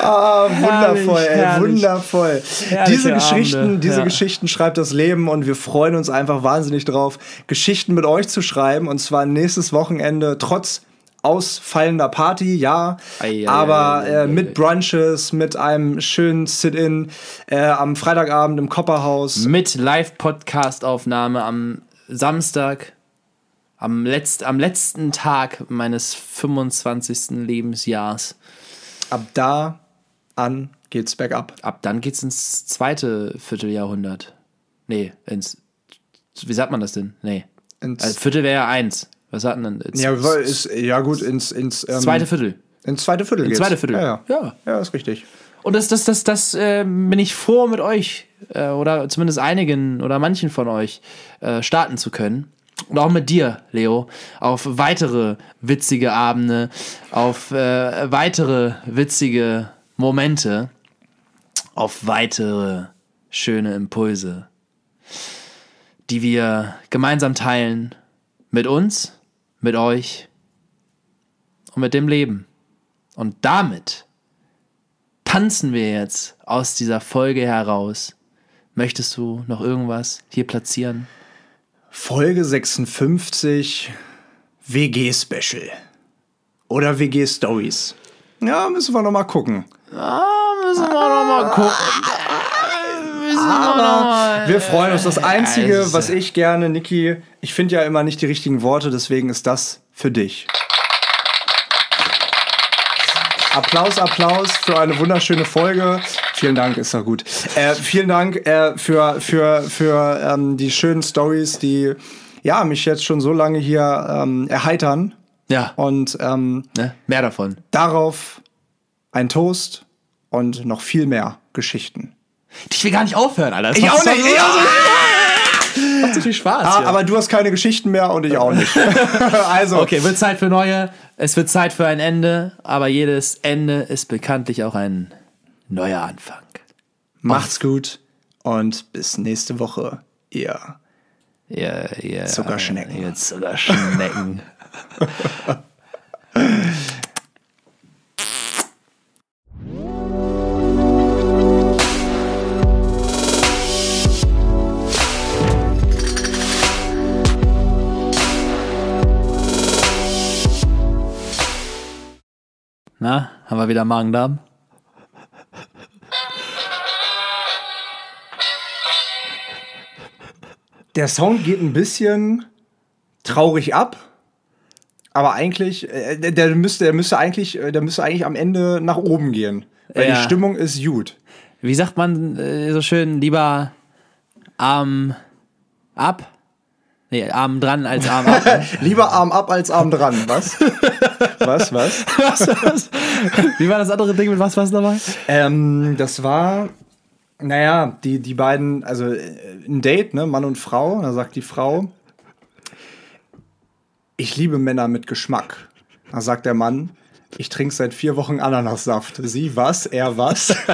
Ah, wundervoll, Herrlich, ey, herrlich. wundervoll. Herrliche diese Geschichten, Abende, diese ja. Geschichten schreibt das Leben und wir freuen uns einfach wahnsinnig drauf, Geschichten mit euch zu schreiben und zwar nächstes Wochenende trotz ausfallender Party, ja, Ei, aber ei, ei, äh, mit. Brunches, mit einem schönen Sit-in äh, am Freitagabend im Kopperhaus. Mit Live-Podcast-Aufnahme am Samstag, am, letzt, am letzten Tag meines 25. Lebensjahrs. Ab da an geht's bergab. Ab dann geht's ins zweite Vierteljahrhundert. Nee, ins. Wie sagt man das denn? Nee. Ins- Also Viertel wäre ja eins. Was man denn? Ins, Ja, ist, ja gut, ins, ins ähm, zweite Viertel. Ins zweite Viertel geht's. zweite Viertel. Ja, ja. Ja. ja ist richtig. Und das, das, das, das äh, bin ich froh mit euch äh, oder zumindest einigen oder manchen von euch äh, starten zu können. Und auch mit dir, Leo, auf weitere witzige Abende, auf äh, weitere witzige Momente, auf weitere schöne Impulse, die wir gemeinsam teilen mit uns, mit euch und mit dem Leben. Und damit tanzen wir jetzt aus dieser Folge heraus. Möchtest du noch irgendwas hier platzieren? Folge 56 WG-Special. Oder WG-Stories. Ja, müssen wir noch mal gucken. Ah, müssen wir noch mal gucken. Aber wir freuen uns. Das Einzige, ist- was ich gerne, Niki, ich finde ja immer nicht die richtigen Worte, deswegen ist das für dich. Applaus, Applaus für eine wunderschöne Folge. Vielen Dank, ist doch gut. Äh, vielen Dank äh, für, für, für ähm, die schönen Stories, die ja, mich jetzt schon so lange hier ähm, erheitern. Ja. Und ähm, Ne? Mehr davon. darauf ein Toast und noch viel mehr Geschichten. Ich will gar nicht aufhören, Alter. Das Ich auch so- nicht, ich auch Macht so viel Spaß. Ah, hier. aber du hast keine Geschichten mehr und ich auch nicht. [LAUGHS] also, Okay, wird Zeit für neue. Es wird Zeit für ein Ende, aber jedes Ende ist bekanntlich auch ein neuer Anfang. macht's gut und bis nächste Woche, ihr. Ihr, ihr, Zuckerschnecken. Ihr Zuckerschnecken. [LAUGHS] haben wir wieder Magen-Darm? Der Sound geht ein bisschen traurig ab. Aber eigentlich, äh, der, der müsste, der müsste eigentlich, äh, der müsste eigentlich am Ende nach oben gehen. Weil Ja. die Stimmung ist gut. Wie sagt man äh, so schön, lieber Arm ab? Nee, Arm dran als Arm ab. [LAUGHS] Lieber Arm ab als Arm dran. Was? [LAUGHS] was, was? [LAUGHS] was, was? Wie war das andere Ding mit was was dabei? Ähm, das war, naja, die, die beiden, also äh, ein Date, ne, Mann und Frau. Da sagt die Frau, ich liebe Männer mit Geschmack. Da sagt der Mann, ich trinke seit vier Wochen Ananassaft. Sie was? Er was? [LAUGHS]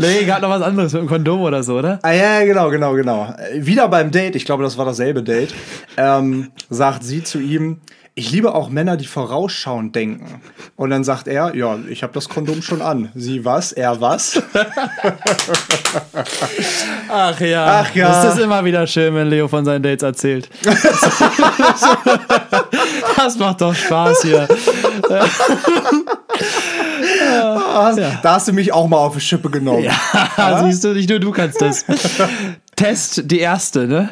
Nee, gerade noch was anderes mit dem Kondom oder so, oder? ah ja, genau, genau, genau. Wieder beim Date, ich glaube, das war dasselbe Date, ähm, sagt sie zu ihm, ich liebe auch Männer, die vorausschauend denken. Und dann sagt er, ja, ich habe das Kondom schon an. Sie was? Er was? [LAUGHS] Ach ja. Ach ja. Das ist immer wieder schön, wenn Leo von seinen Dates erzählt. [LAUGHS] das macht doch Spaß hier. Da hast du mich auch mal auf die Schippe genommen. Ja, siehst du, nicht nur du kannst das. [LAUGHS] Test die erste, ne?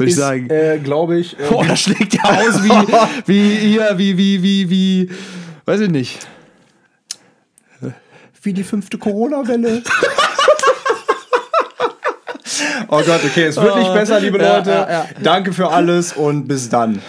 Würde ich sagen. äh, glaube ich. Äh, Boah, das schlägt ja aus wie, [LAUGHS] wie hier, wie, wie, wie, wie, weiß ich nicht. wie die fünfte Corona-Welle. oh Gott, okay, es wird nicht besser, liebe Ja, Leute. ja, ja. Danke für alles und bis dann.